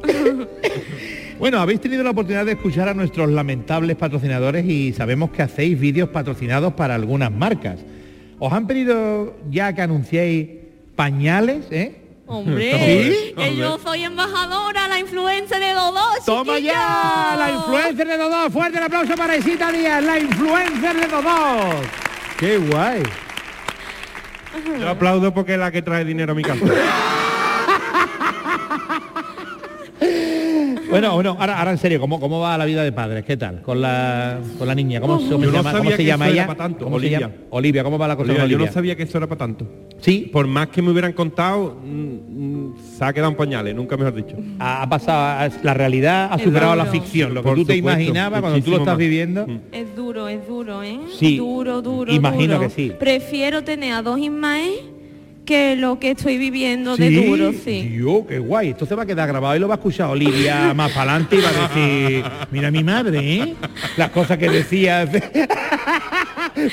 Bueno, habéis tenido la oportunidad de escuchar a nuestros lamentables patrocinadores y sabemos que hacéis vídeos patrocinados para algunas marcas. ¿Os han pedido ya que anunciéis pañales, eh? Hombre, (laughs) ¿Sí? que yo soy embajadora, la influencia de Dodó, ¡Toma chiquillo. ya! La influencer de Dodó. Fuerte el aplauso para Isita Díaz, la influencer de Dodó. Qué guay. Yo aplaudo porque es la que trae dinero a mi casa. (laughs) Bueno, bueno, ahora, ahora en serio, ¿cómo, ¿cómo va la vida de padres? ¿Qué tal? Con la, con la niña, ¿cómo, se- cómo Yo no llama, cómo se llama ella? tanto, ¿Cómo se Olivia. llama? Olivia, ¿cómo va la cosa Olivia, con yo Olivia? no sabía que eso era para tanto. Sí. Por más que me hubieran contado, mm, mm, se ha quedado en pañales, nunca mejor dicho. Ha, ha pasado, la realidad ha Es superado la ficción. Lo que Por tú te supuesto, imaginabas cuando tú lo estás más. viviendo. Es duro, es duro, ¿eh? Sí, Duro, duro, imagino duro. que sí. Prefiero tener a dos Ismael que lo que estoy viviendo de duro, sí. Dios, qué guay. Esto se va a quedar grabado y lo va a escuchar Olivia (laughs) más para adelante y va a decir, mira mi madre, ¿eh? Las cosas que (laughs) decía.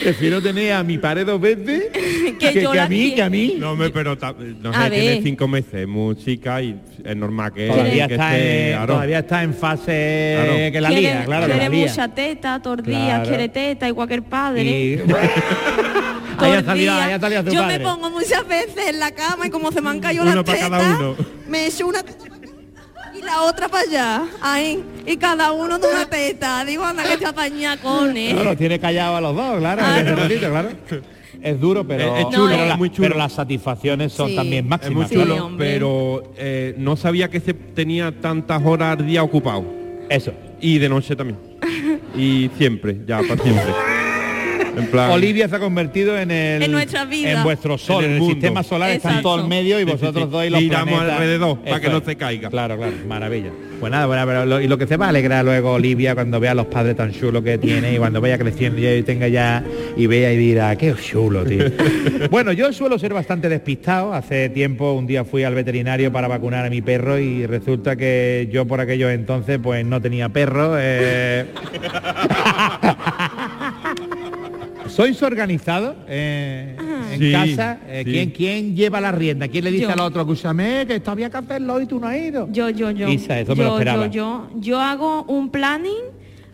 Prefiero tener a mi padre dos veces (laughs) que, Que yo que la a mí, que a mí. No, me, pero ta- no sé, tiene cinco meses, música y es normal que, Todavía que está, esté- en, claro. todavía está en fase Claro. que la quiere lía, claro, quiere la lía. mucha teta, todos los días, Claro. quiere teta, igual que el padre. Y- Salido, días. ahí ha salido tu Yo padre. me pongo muchas veces en la cama y como se me han caído Uno las para tetas, cada uno. me echo una y la otra para allá. Ahí. Y cada uno de una teta. Digo, anda que te apaña con No, los tiene callados a los dos, claro. Claro. ratito, claro. Es duro, pero, Es- es chulo, pero, es la- muy chulo. pero las satisfacciones son Sí. también Es máximas. muy Sí, chulo, hombre. pero eh, no sabía que se tenía tantas horas al día ocupado. Eso. Y de noche también. y siempre, ya, para siempre. (laughs) En plan... Olivia se ha convertido en el En nuestra vida. en vuestro sol, En en el sistema solar está en Exacto. todo el medio y vosotros sí. dos y los Giramos alrededor para que no se caiga. Claro, claro, maravilla. Pues nada, bueno, pero lo, y lo que se va a alegrar luego Olivia cuando vea a los padres tan chulos que tiene y cuando vaya creciendo ya y tenga ya y vea y dirá, qué chulo, tío. (laughs) bueno, yo suelo ser bastante despistado. Hace tiempo un día fui al veterinario para vacunar a mi perro y resulta que yo por aquellos entonces pues no tenía perro. eh, (laughs) ¿Sois organizados eh, en Sí, casa? Eh, sí. ¿quién, ¿Quién lleva la rienda? ¿Quién le dice Yo. al otro, escúchame, que esto había que hacerlo y tú no has ido? Yo, yo, yo. Isa, eso me yo, lo esperaba. yo, yo, yo hago un planning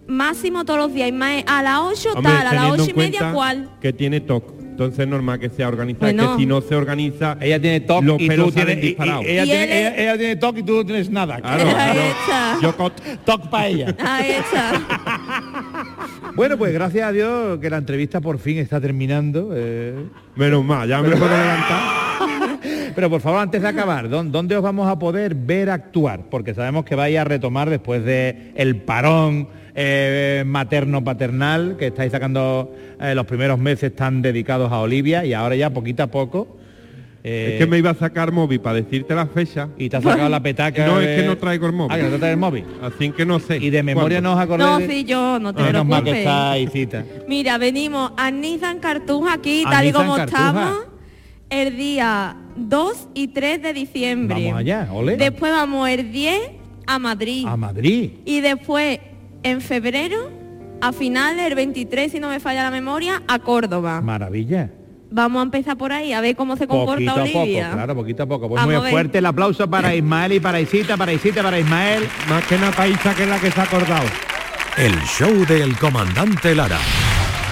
máximo todos los días. A las 8 Hombre, tal, a las teniendo 8 y media cuál. Que tiene TOC. Entonces es normal que sea organizada. Bueno. que si no se organiza, Ella tiene TOC los y pelos tú tienes... salen y- y- disparados. ella, Y tiene, él es- ella- ella tiene TOC y tú no tienes nada. Claro, (laughs) Ahí yo- cot- TOC para ella. (laughs) (laughs) Bueno, pues gracias a Dios que la entrevista por fin está terminando. eh. Menos mal, ya me puedo levantar. Pero por favor, antes de acabar, ¿dó- ¿dónde os vamos a poder ver actuar? Porque sabemos que vais a retomar después de el parón eh, materno-paternal, que estáis sacando eh, los primeros meses tan dedicados a Olivia y ahora ya poquito a poco. eh, Es que me iba a sacar móvil para decirte la fecha. Y te ha sacado la (laughs) petaca. No, de- es que no traigo el móvil. Ah, que no te traes el móvil. Así que no sé. Y de memoria ¿Cuándo? no os acordáis. No, de- sí, yo, no te Menos mal que preocupes. está ahí cita. Mira, venimos a Nissan Cartuja aquí, A tal y como Cartuja. estamos, el día 2 y 3 de diciembre. Vamos allá, ole. Después vamos el 10 a Madrid. A Madrid. Y después, en febrero, a finales, el 23, si no me falla la memoria, a Córdoba. Maravilla. Vamos a empezar por ahí, a ver cómo se comporta Poquito a poco, Olivia. claro, poquito a poco. Pues Vamos muy fuerte el aplauso para Ismael y para Isita, para Isita, para Ismael. Más que nada Isa, que es la que se ha acordado. El show del comandante Lara.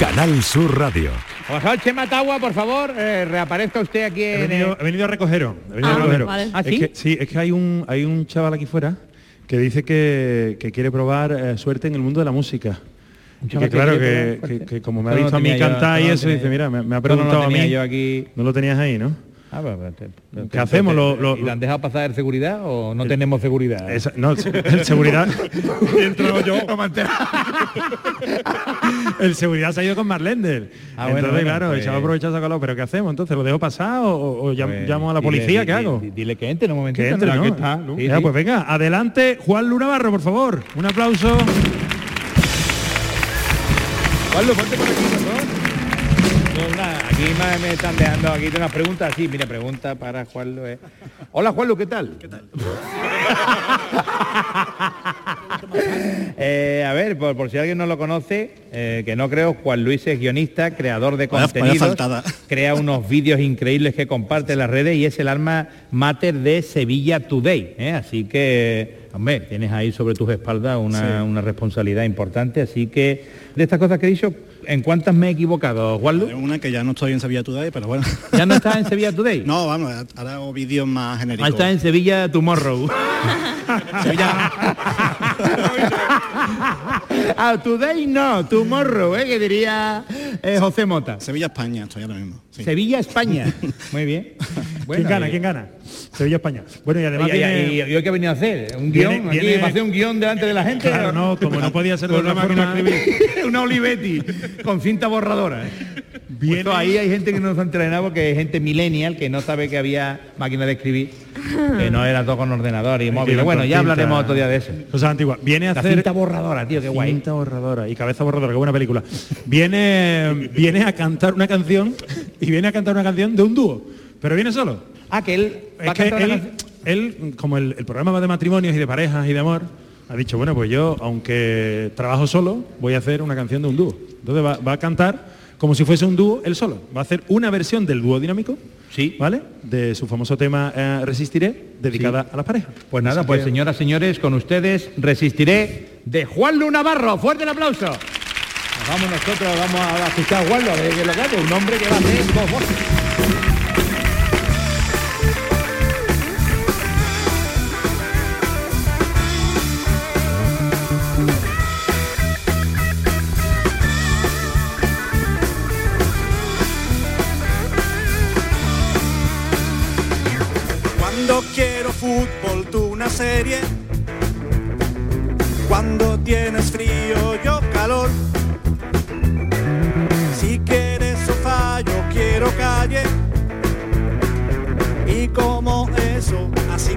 Canal Sur Radio. Gonzalo Chema Tagua, por favor, eh, reaparezca usted aquí He en venido, el... he venido a recogeros. he venido Ah, a recogeros. vale. ¿Ah, Es sí? que- sí, es que hay un, hay un chaval aquí fuera que dice que, que quiere probar eh, suerte en el mundo de la música. Que claro, que, que- como me ha no visto a mí yo, cantar y eso, dice, mira, me, me ha no preguntado a mí. yo aquí. No lo tenías ahí, ¿no? Ah, pues, pues, te- te- ¿Qué hacemos? Lo- lo- ¿Y la han dejado pasar de seguridad o no tenemos seguridad? Esa- no, el seguridad. (laughs) Entro yo. (laughs) el seguridad se ha ido con Marlender. Ah, bueno, entonces, bueno, claro, pues- el chaval aprovecha sacarlo. ¿Pero qué hacemos? Entonces, ¿lo dejo pasar o, o- o llam- Pues, llamo a la dile- policía? di- ¿Qué hago? di- Dile que entre un momentito. Que entre, ¿no? Aquí está, ¿no? Sí, Ya, sí. pues venga, adelante, Juan Lunavarro, por favor. Un aplauso. Juanlu, ponte por aquí, aquí me, me están dejando aquí de unas preguntas. Sí, mira, pregunta para Juanlu. eh. Hola, Juanlu, ¿qué tal? ¿Qué tal? (laughs) Eh, a ver, por, por si alguien no lo conoce, eh, que no creo, Juan Luis es guionista, creador de faltada. crea unos vídeos increíbles que comparte en las redes y es el alma mater de Sevilla Today. ¿eh? Así que, hombre, tienes ahí sobre tus espaldas una, Sí. una responsabilidad importante. Así que, de estas cosas que he dicho, ¿en cuántas me he equivocado, Juanlu? Una que ya no estoy en Sevilla Today, pero bueno. (laughs) ¿Ya no estás en Sevilla Today? No, vamos, ahora hago vídeos más Ah, genéricos. estás en Sevilla Tomorrow. (laughs) Ah, today no, tomorrow, ¿eh? que diría eh, José Mota. Sevilla-España, estoy ahora mismo. Sí. Sevilla-España. (laughs) Muy bien. ¿Quién gana? ¿Quién gana? Sevilla-España. Bueno, y además Oye, viene- ¿Y, y hoy qué ha venido a hacer? ¿Un Viene- guion? aquí, ¿Va a hacer un guion delante de la gente? Claro, no, (laughs) como no podía ser de otra (laughs) una forma- Olivetti con cinta borradora. ¿eh? Viene- Puesto ahí hay gente que no se ha entrenado porque hay gente millennial que no sabe que había máquina de escribir, que no era todo con ordenador y móvil. Bueno, ya hablaremos otro día de eso. Cosas antiguas. Viene a La hacer cinta borradora, tío, qué guay. Cinta borradora y cabeza borradora, qué buena película. Viene, viene a cantar una canción y viene a cantar una canción de un dúo, pero viene solo. Ah, que él va Es a que cantar él, él, como el, el programa va de matrimonios y de parejas y de amor, ha dicho, bueno, pues yo, aunque trabajo solo, voy a hacer una canción de un dúo. Entonces va, va a cantar como si fuese un dúo él solo. Va a hacer una versión del dúo dinámico, Sí. ¿vale? De su famoso tema eh, Resistiré, dedicada a las parejas. Pues nada, Así pues que- señoras, señores, con ustedes resistiré de Juan Lu Navarro. Fuerte el aplauso. Vamos nosotros, vamos a escuchar a ver qué es lo que hace. Un hombre que va a hacer dos voces. Quiero fútbol, tú una serie. Cuando tienes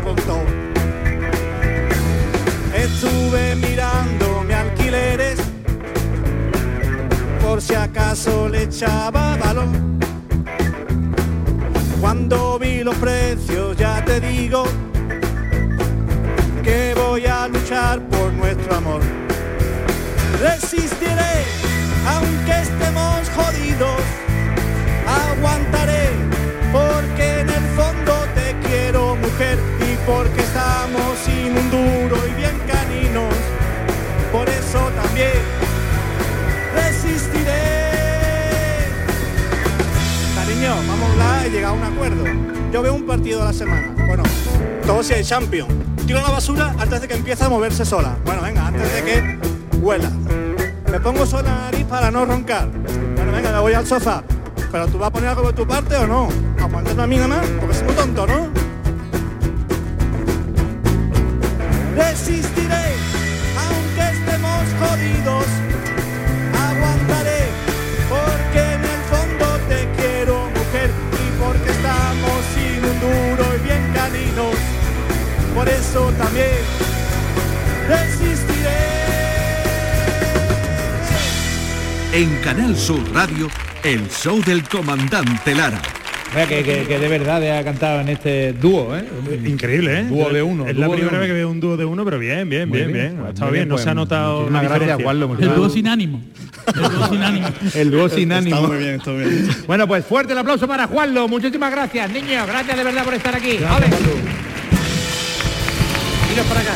así con todo. Estuve mirando mi alquileres. Por si acaso le echaba balón. Cuando vi los precios ya te digo que voy a luchar por nuestro amor. Resistiré aunque estemos jodidos. Aguantaré porque en el fondo te quiero mujer porque estamos sin un duro y bien caninos. Por eso también resistiré. Cariño, vamos a hablar y llegar a un acuerdo. Yo veo un partido a la semana. Bueno, todo si hay champion. Tiro la basura antes de que empiece a moverse sola. Bueno, venga, antes de que huela. Me pongo sola la nariz para no roncar. Bueno, venga, me voy al sofá. Pero tú vas a poner algo de tu parte o no? Aguántame a mí nada más, porque soy muy tonto, ¿no? Por eso también resistiré. En Canal Sur Radio, el show del comandante Lara. Vea que, que- que de verdad ha cantado en este dúo, ¿eh? Increíble, ¿eh? Dúo de uno. Es la primera vez que veo un dúo de uno, pero bien, bien, bien, bien, bien. pues, Ha estado bien, bien, no pues, se ha notado gracias, diferencia. Juanlo, El dúo sin ánimo. El dúo sin ánimo. El dúo sin Está muy bien, está muy bien. Bueno, pues fuerte el aplauso para Juanlo. Muchísimas gracias, niños. Gracias de verdad por estar aquí. Mira para acá.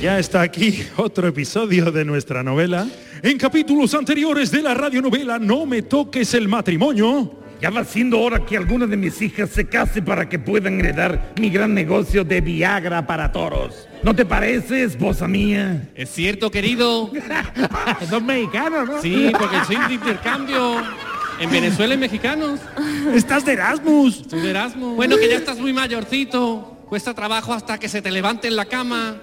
Ya está aquí otro episodio de nuestra novela. En capítulos anteriores de la radionovela No me toques el matrimonio. Ya va siendo hora que alguna de mis hijas se case para que puedan heredar mi gran negocio de Viagra para toros. ¿No te parece, esposa mía? Es cierto, querido. (laughs) Son mexicanos, ¿no? Sí, porque soy de intercambio. En (laughs) Venezuela hay mexicanos. Estás de Erasmus. Soy de Erasmus. Bueno, que ya estás muy mayorcito. Cuesta trabajo hasta que se te levante en la cama.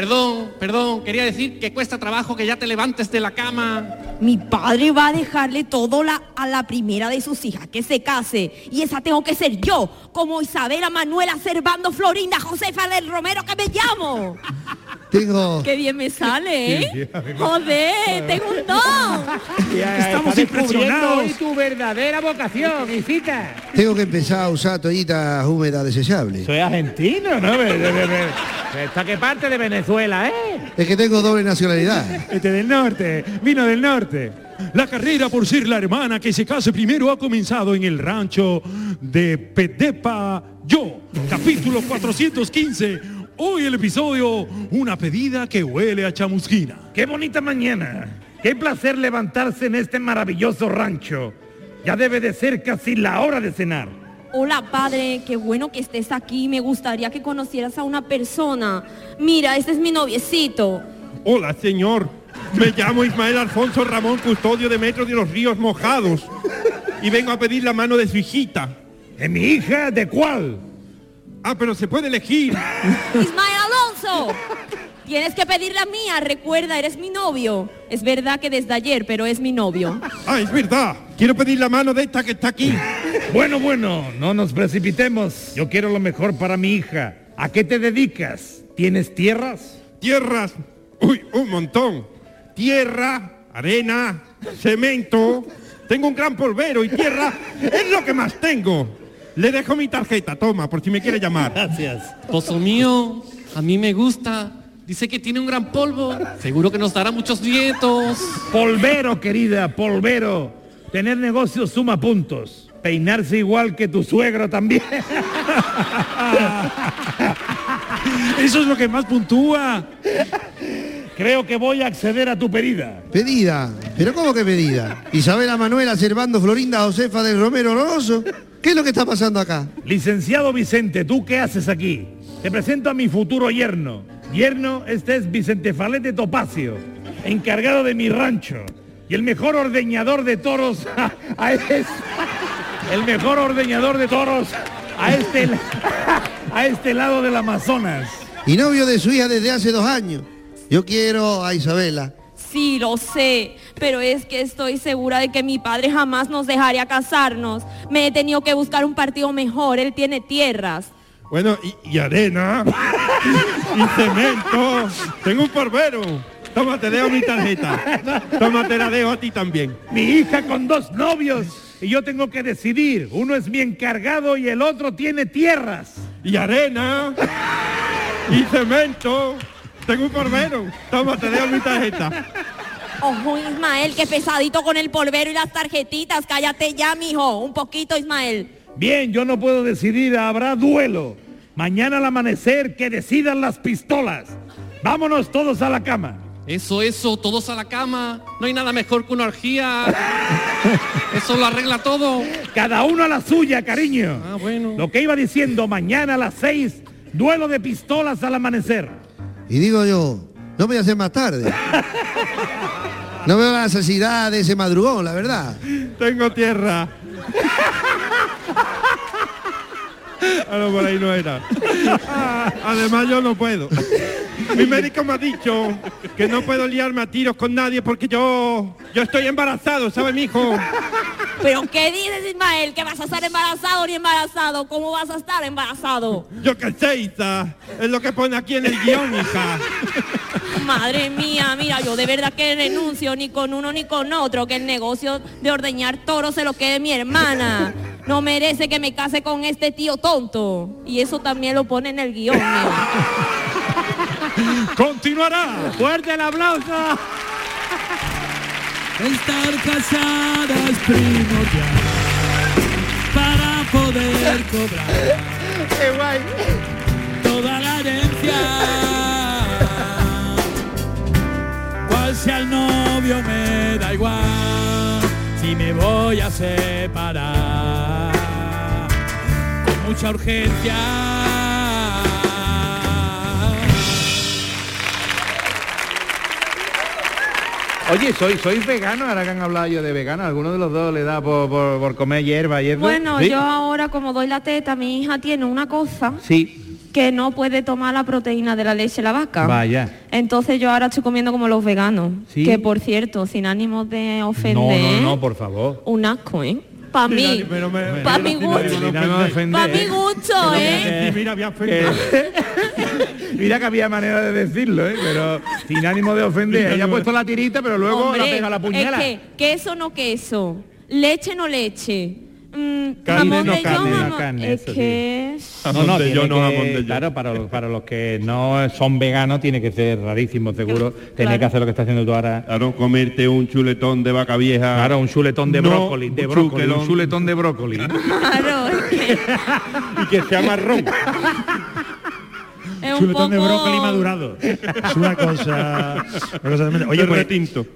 Perdón, perdón, quería decir que cuesta trabajo que ya te levantes de la cama. Mi padre va a dejarle todo la- a la primera de sus hijas que se case. Y esa tengo que ser yo, como Isabela Manuela Servando Florinda Josefa del Romero que me llamo. (laughs) Tengo... (laughs) Qué bien me sale, ¿eh? Joder, tengo un don. Estamos está impresionados. hoy tu verdadera vocación, hijita. Tengo que empezar a usar toallitas húmedas desechables. Soy argentino, ¿no? (laughs) ¿Esta qué parte de Venezuela, eh? Es que tengo doble nacionalidad. Este del norte, vino del norte. La carrera por ser la hermana que se case primero ha comenzado en el rancho de Pedepa Yo, capítulo 415. Hoy el episodio Una pedida que huele a chamusquina. ¡Qué bonita mañana! ¡Qué placer levantarse en este maravilloso rancho! Ya debe de ser casi la hora de cenar. Hola padre, qué bueno que estés aquí. Me gustaría que conocieras a una persona. Mira, este es mi noviecito. Hola, señor. Me llamo Ismael Alfonso Ramón, custodio de Metro de los Ríos Mojados. Y vengo a pedir la mano de su hijita. ¿De mi hija? ¿De cuál? Ah, pero se puede elegir. (laughs) Ismael Alonso. Tienes que pedir la mía, recuerda, eres mi novio. Es verdad que desde ayer, pero es mi novio. Ah, es verdad. Quiero pedir la mano de esta que está aquí. Bueno, bueno, no nos precipitemos. Yo quiero lo mejor para mi hija. ¿A qué te dedicas? ¿Tienes tierras? Tierras. Uy, un montón. Tierra, arena, cemento. Tengo un gran polvero y tierra es lo que más tengo. Le dejo mi tarjeta, toma, por si me quiere llamar. Gracias. Esposo mío, a mí me gusta. Dice que tiene un gran polvo. Seguro que nos dará muchos nietos. Polvero, querida, polvero. Tener negocios suma puntos. Peinarse igual que tu suegro también. (laughs) Eso es lo que más puntúa. Creo que voy a acceder a tu pedida. Pedida. ¿Pero cómo que pedida? Isabela Manuela Servando Florinda Josefa del Romero Roroso. ¿Qué es lo que está pasando acá? Licenciado Vicente, ¿tú qué haces aquí? Te presento a mi futuro yerno. Yerno, este es Vicente Falete Topacio, encargado de mi rancho. Y el mejor ordeñador de toros a, (laughs) a es- el mejor ordeñador de toros a este, (laughs) a este lado del Amazonas. Y novio de su hija desde hace dos años. Yo quiero a Isabela. Sí, lo sé, pero es que estoy segura de que mi padre jamás nos dejaría casarnos. Me he tenido que buscar un partido mejor, él tiene tierras. Bueno, y, y arena. (laughs) y cemento. Tengo un polvero. Toma, te dejo mi tarjeta. Toma, te la dejo a ti también. Mi hija con dos novios. Y yo tengo que decidir. Uno es mi encargado y el otro tiene tierras. Y arena. Y cemento. Tengo un polvero. Toma, te dejo mi tarjeta. Ojo, Ismael, qué pesadito con el polvero y las tarjetitas. Cállate ya, mijo. Un poquito, Ismael. Bien, yo no puedo decidir, habrá duelo. Mañana al amanecer que decidan las pistolas. Vámonos todos a la cama. Eso, eso, todos a la cama. No hay nada mejor que una orgía. Eso lo arregla todo. Cada uno a la suya, cariño. Ah, bueno. Lo que iba diciendo, mañana a las seis, duelo de pistolas al amanecer. Y digo yo, no voy a hacer más tarde. No veo la necesidad de ese madrugón, la verdad. Tengo tierra. Ah, no, por ahí no era. Ah, Además yo no puedo. Mi médico me ha dicho que no puedo liarme a tiros con nadie porque yo yo estoy embarazado, ¿sabe, mi hijo? ¿Pero qué dices, Ismael? ¿Que vas a estar embarazado ni embarazado? ¿Cómo vas a estar embarazado? Yo qué sé, Isa. Es lo que pone aquí en el guion, hija. Madre mía, mira, yo de verdad que renuncio ni con uno ni con otro, que el negocio de ordeñar toros se lo quede mi hermana. No merece que me case con este tío tonto. Y eso también lo pone en el guion. mío. Continuará. Fuerte el aplauso. Estar casada es primordial para poder cobrar Qué guay. toda la herencia. Cual sea el novio me da igual si me voy a separar con mucha urgencia. Oye, soy, soy vegano, ahora que han hablado yo de vegano, ¿alguno de los dos le da por, por- por comer hierba y? Bueno, ¿Sí? yo ahora como doy la teta, mi hija tiene una cosa Sí, que no puede tomar la proteína de la leche de la vaca. vaya. Entonces yo ahora estoy comiendo como los veganos. Sí. Que por cierto, sin ánimo de No, ofender, no, no, por favor. un asco, ¿eh? Para mí. Pero me- Pa' mi Mira, gusto. Para mi ¿eh? gusto, ¿eh? Mira, había ofendido. (laughs) Mira que había manera de decirlo, ¿eh? pero sin ánimo de ofender. Ella ha puesto la tirita, pero luego Hombre, la pega la puñala. Es que queso no queso, leche no leche. Mm, Carne jamón no de yo, carne, no jamón- carne, es eso sí. que No, no, Jamón de tiene yo, no que- jamón de yo. Claro, para los, para los que no son veganos tiene que ser rarísimo, seguro. Tener claro. que hacer lo que está haciendo tú ahora. Claro, comerte un chuletón de vaca vieja. Claro, un chuletón de No, brócoli, de un brócoli, un chuletón de brócoli. claro, es que (laughs) y que sea marrón. (laughs) es un chuletón de poco- brócoli madurado. Es una cosa... una cosa. Oye, pues,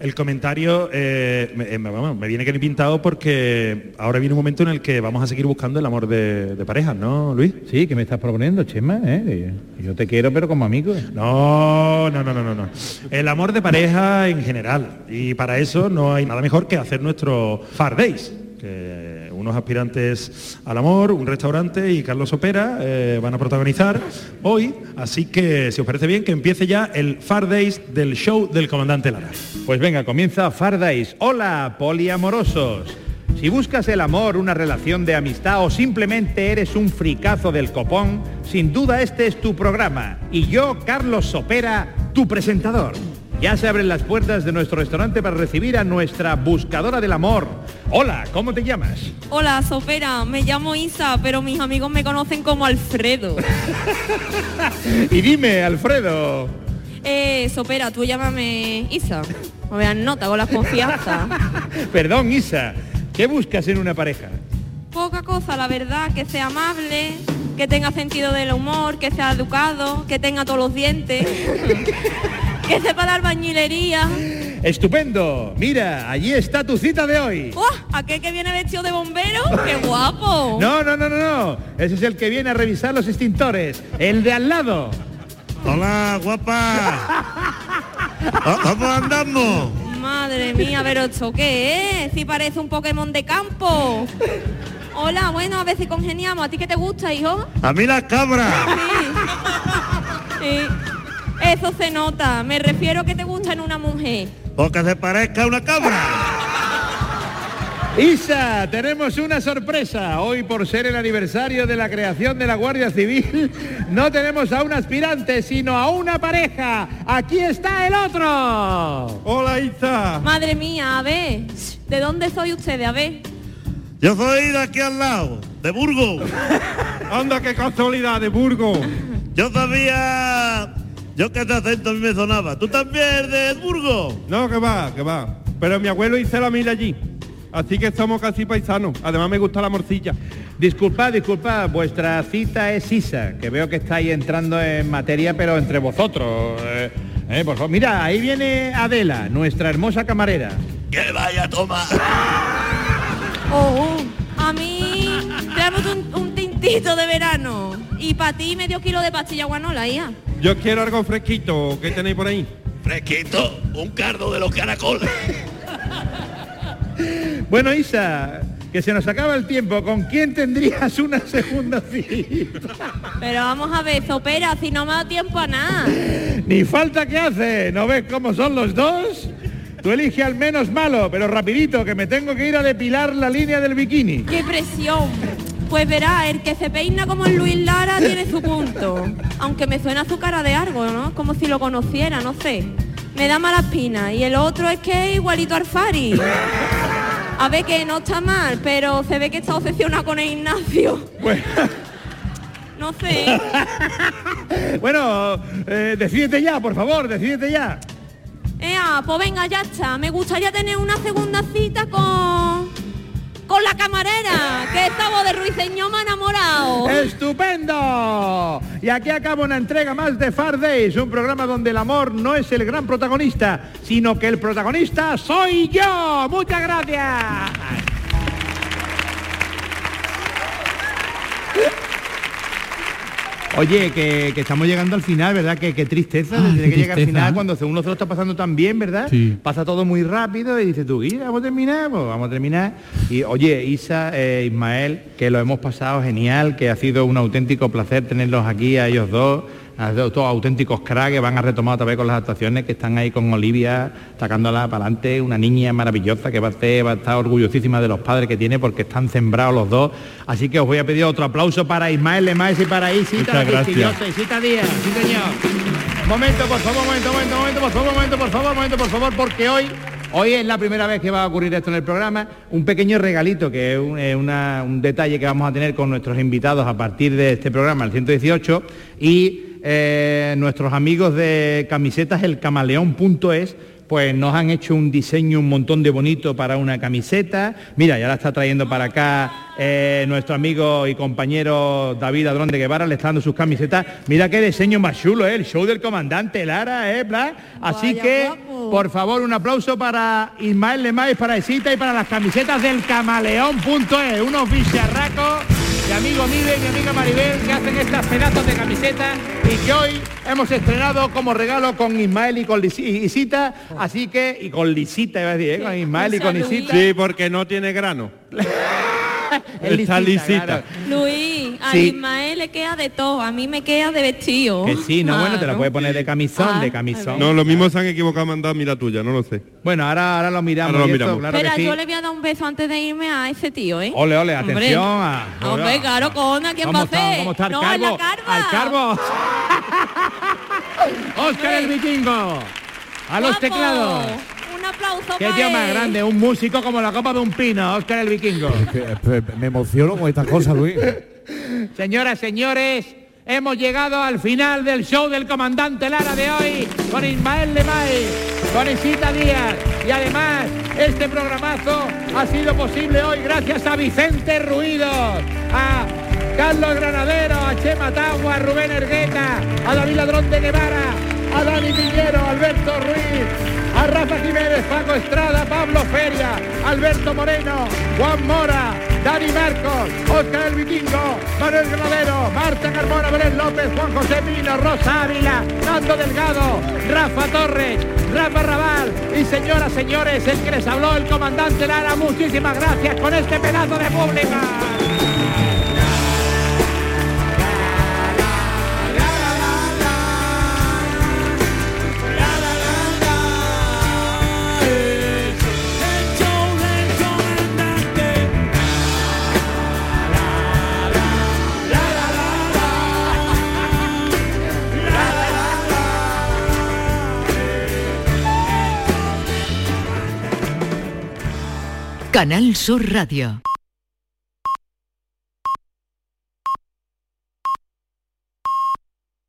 el comentario eh, me, eh, me- viene que ni pintado porque ahora viene un momento en el que vamos a seguir buscando el amor de, de parejas, ¿no, Luis? Sí, que me estás proponiendo, Chema, ¿eh? Yo te quiero, pero como amigo. No, no, no, no, no, no. El amor de pareja en general. Y para eso no hay nada mejor que hacer nuestro Far Days. Que unos aspirantes al amor, un restaurante y Carlos Opera eh, van a protagonizar hoy. Así que, si os parece bien, que empiece ya el Far Days del show del comandante Lara. Pues venga, comienza Fardays. Hola, poliamorosos. Si buscas el amor, una relación de amistad o simplemente eres un fricazo del copón, sin duda este es tu programa. Y yo, Carlos Sopera, tu presentador. Ya se abren las puertas de nuestro restaurante para recibir a nuestra buscadora del amor. Hola, ¿cómo te llamas? Hola, Sopera, me llamo Isa, pero mis amigos me conocen como Alfredo. (laughs) Y dime, Alfredo. Eh, Sopera, tú llámame Isa. Me veas nota con la confianza. (laughs) Perdón, Isa. ¿Qué buscas en una pareja? Poca cosa, la verdad, que sea amable, que tenga sentido del humor, que sea educado, que tenga todos los dientes, (laughs) que sepa dar bañilería. Estupendo. Mira, allí está tu cita de hoy. ¡Uah! ¿Aquel que viene vestido de bombero? ¡Qué guapo! No, no, no, no, no. Ese es el que viene a revisar los extintores. El de al lado. Hola, guapa. (laughs) ¿Cómo andamos? Madre mía, pero ¿esto qué es? Si parece un Pokémon de campo. Hola, bueno, a ver si congeniamos. ¿A ti qué te gusta, hijo? A mí las cabras. Sí. Eso se nota. Me refiero a que te gusta en una mujer. Porque se parezca a una cabra. Isa, tenemos una sorpresa. Hoy por ser el aniversario de la creación de la Guardia Civil, no tenemos a un aspirante, sino a una pareja. Aquí está el otro. Hola, Isa. Madre mía, a ver. ¿De dónde soy ustedes? A ver. Yo soy de aquí al lado, de Burgos. Anda, qué casualidad, de Burgos. Yo sabía... Yo que ese acento a mí me sonaba. ¿Tú también de Burgos? No, que va, que va. Pero mi abuelo hizo la mil allí. Así que somos casi paisanos. Además me gusta la morcilla. Disculpad, disculpad, vuestra cita es Isa, que veo que estáis entrando en materia, pero entre vosotros. Eh, eh, por favor. Mira, ahí viene Adela, nuestra hermosa camarera. Que vaya a tomar. Oh, oh, a mí, tráeme un, un tintito de verano. Y para ti medio kilo de pastilla guanola, hija. Yo quiero algo fresquito. ¿Qué tenéis por ahí? Fresquito, un cardo de los caracoles. (laughs) Bueno, Isa, que se nos acaba el tiempo. ¿Con quién tendrías una segunda cita? Pero vamos a ver, Sopera, si no me da tiempo a nada. Ni falta que hace. ¿No ves cómo son los dos? Tú elige al menos malo, pero rapidito, que me tengo que ir a depilar la línea del bikini. ¡Qué presión! Pues verá, el que se peina como el Luis Lara tiene su punto. Aunque me suena su cara de algo, ¿no? Como si lo conociera, no sé. Me da mala espina. Y el otro es que es igualito al Fari. A ver, que no está mal, pero se ve que está obsesionado con el Ignacio. No sé. (laughs) Bueno, eh, decídete ya, por favor, decídete ya. Ea, pues venga, ya está. Me gustaría tener una segunda cita con... Con la camarera, que esta voz de Ruiseñor me enamorado. ¡Estupendo! Y aquí acaba una entrega más de Far Days, un programa donde el amor no es el gran protagonista, sino que el protagonista soy yo. Muchas gracias. Oye, que, que estamos llegando al final, ¿verdad? Que qué tristeza, Ah, que al final cuando uno se lo está pasando tan bien, ¿verdad? Sí. Pasa todo muy rápido y dices tú, "Y, vamos a terminar, pues vamos a terminar. Y oye, Isa, eh, Ismael, que lo hemos pasado genial, que ha sido un auténtico placer tenerlos aquí a ellos dos todos auténticos cracks que van a retomar otra vez con las actuaciones, que están ahí con Olivia, sacándola para adelante, una niña maravillosa que va a, ser- va a estar orgullosísima de los padres que tiene porque están sembrados los dos. Así que os voy a pedir otro aplauso para Ismael Lemaes y para Isita, Muchas la gracias. quisquillosa, Isita Díaz, sí señor. Momento, por favor, momento, momento, momento, por favor, momento, por favor, momento, por favor, porque hoy, hoy es la primera vez que va a ocurrir esto en el programa, un pequeño regalito, que es un, una- un detalle que vamos a tener con nuestros invitados a partir de este programa, el 118, y eh, nuestros amigos de camisetas elcamaleón.es pues nos han hecho un diseño un montón de bonito para una camiseta. Mira, ya la está trayendo para acá eh, nuestro amigo y compañero David Adrón de Guevara, le está dando sus camisetas. Mira qué diseño más chulo, ¿eh? el show del comandante Lara, ¿eh? Bla? Así que, por favor, un aplauso para Ismael Lemay, para Esita y para las camisetas del camaleón.es, unos bicharracos mi amigo Mide y mi amiga Maribel que hacen estas pedazos de camisetas y que hoy hemos estrenado como regalo con Ismael y con Lisi- Isita, así que, y con Lisita, iba a decir, ¿eh? con Ismael y con Isita. Sí, porque no tiene grano. (laughs) (laughs) Es Está lisita. claro. Luis, a Sí. Ismael le queda de todo, a mí me queda de vestido. Que sí, no, bueno, te la puedes poner de camisón, Ah, de camisón. No, lo mismo se han equivocado mandar mira tuya, no lo sé. Bueno, ahora, ahora lo miramos. Ahora lo y esto, miramos. claro Espera, sí. yo le voy a dar un beso antes de irme a ese tío, ¿eh? Ole, ole, Hombre. atención a... Hombre, claro, con ¿a quién va ¿Cómo a está, hacer? cómo está el no, carbo? a la carva. ¡Al carbo! (laughs) ¡Oscar el vikingo! ¡A los Guapo. teclados! Un aplauso ¡Qué tío más grande! Un músico como la copa de un pino, Oscar el vikingo. Me emociono con estas cosas, Luis. (laughs) Señoras, señores, hemos llegado al final del show del comandante Lara de hoy con Ismael Lemay, con Isita Díaz y además este programazo ha sido posible hoy gracias a Vicente Ruidos, a Carlos Granadero, a Chema Tagua, a Rubén Ergueta, a David Ladrón de Guevara, a Dani Piñero, a Alberto Ruiz, a Rafa Jiménez, Paco Estrada, Pablo Feria, Alberto Moreno, Juan Mora, Dani Marcos, Oscar el Vikingo, Manuel Granadero, Marta Carmona, Belén López, Juan José Mino, Rosa Ávila, Nando Delgado, Rafa Torres, Rafa Raval y señoras, señores, el que les habló el comandante Lara, muchísimas gracias con este pedazo de público. Canal Sur Radio.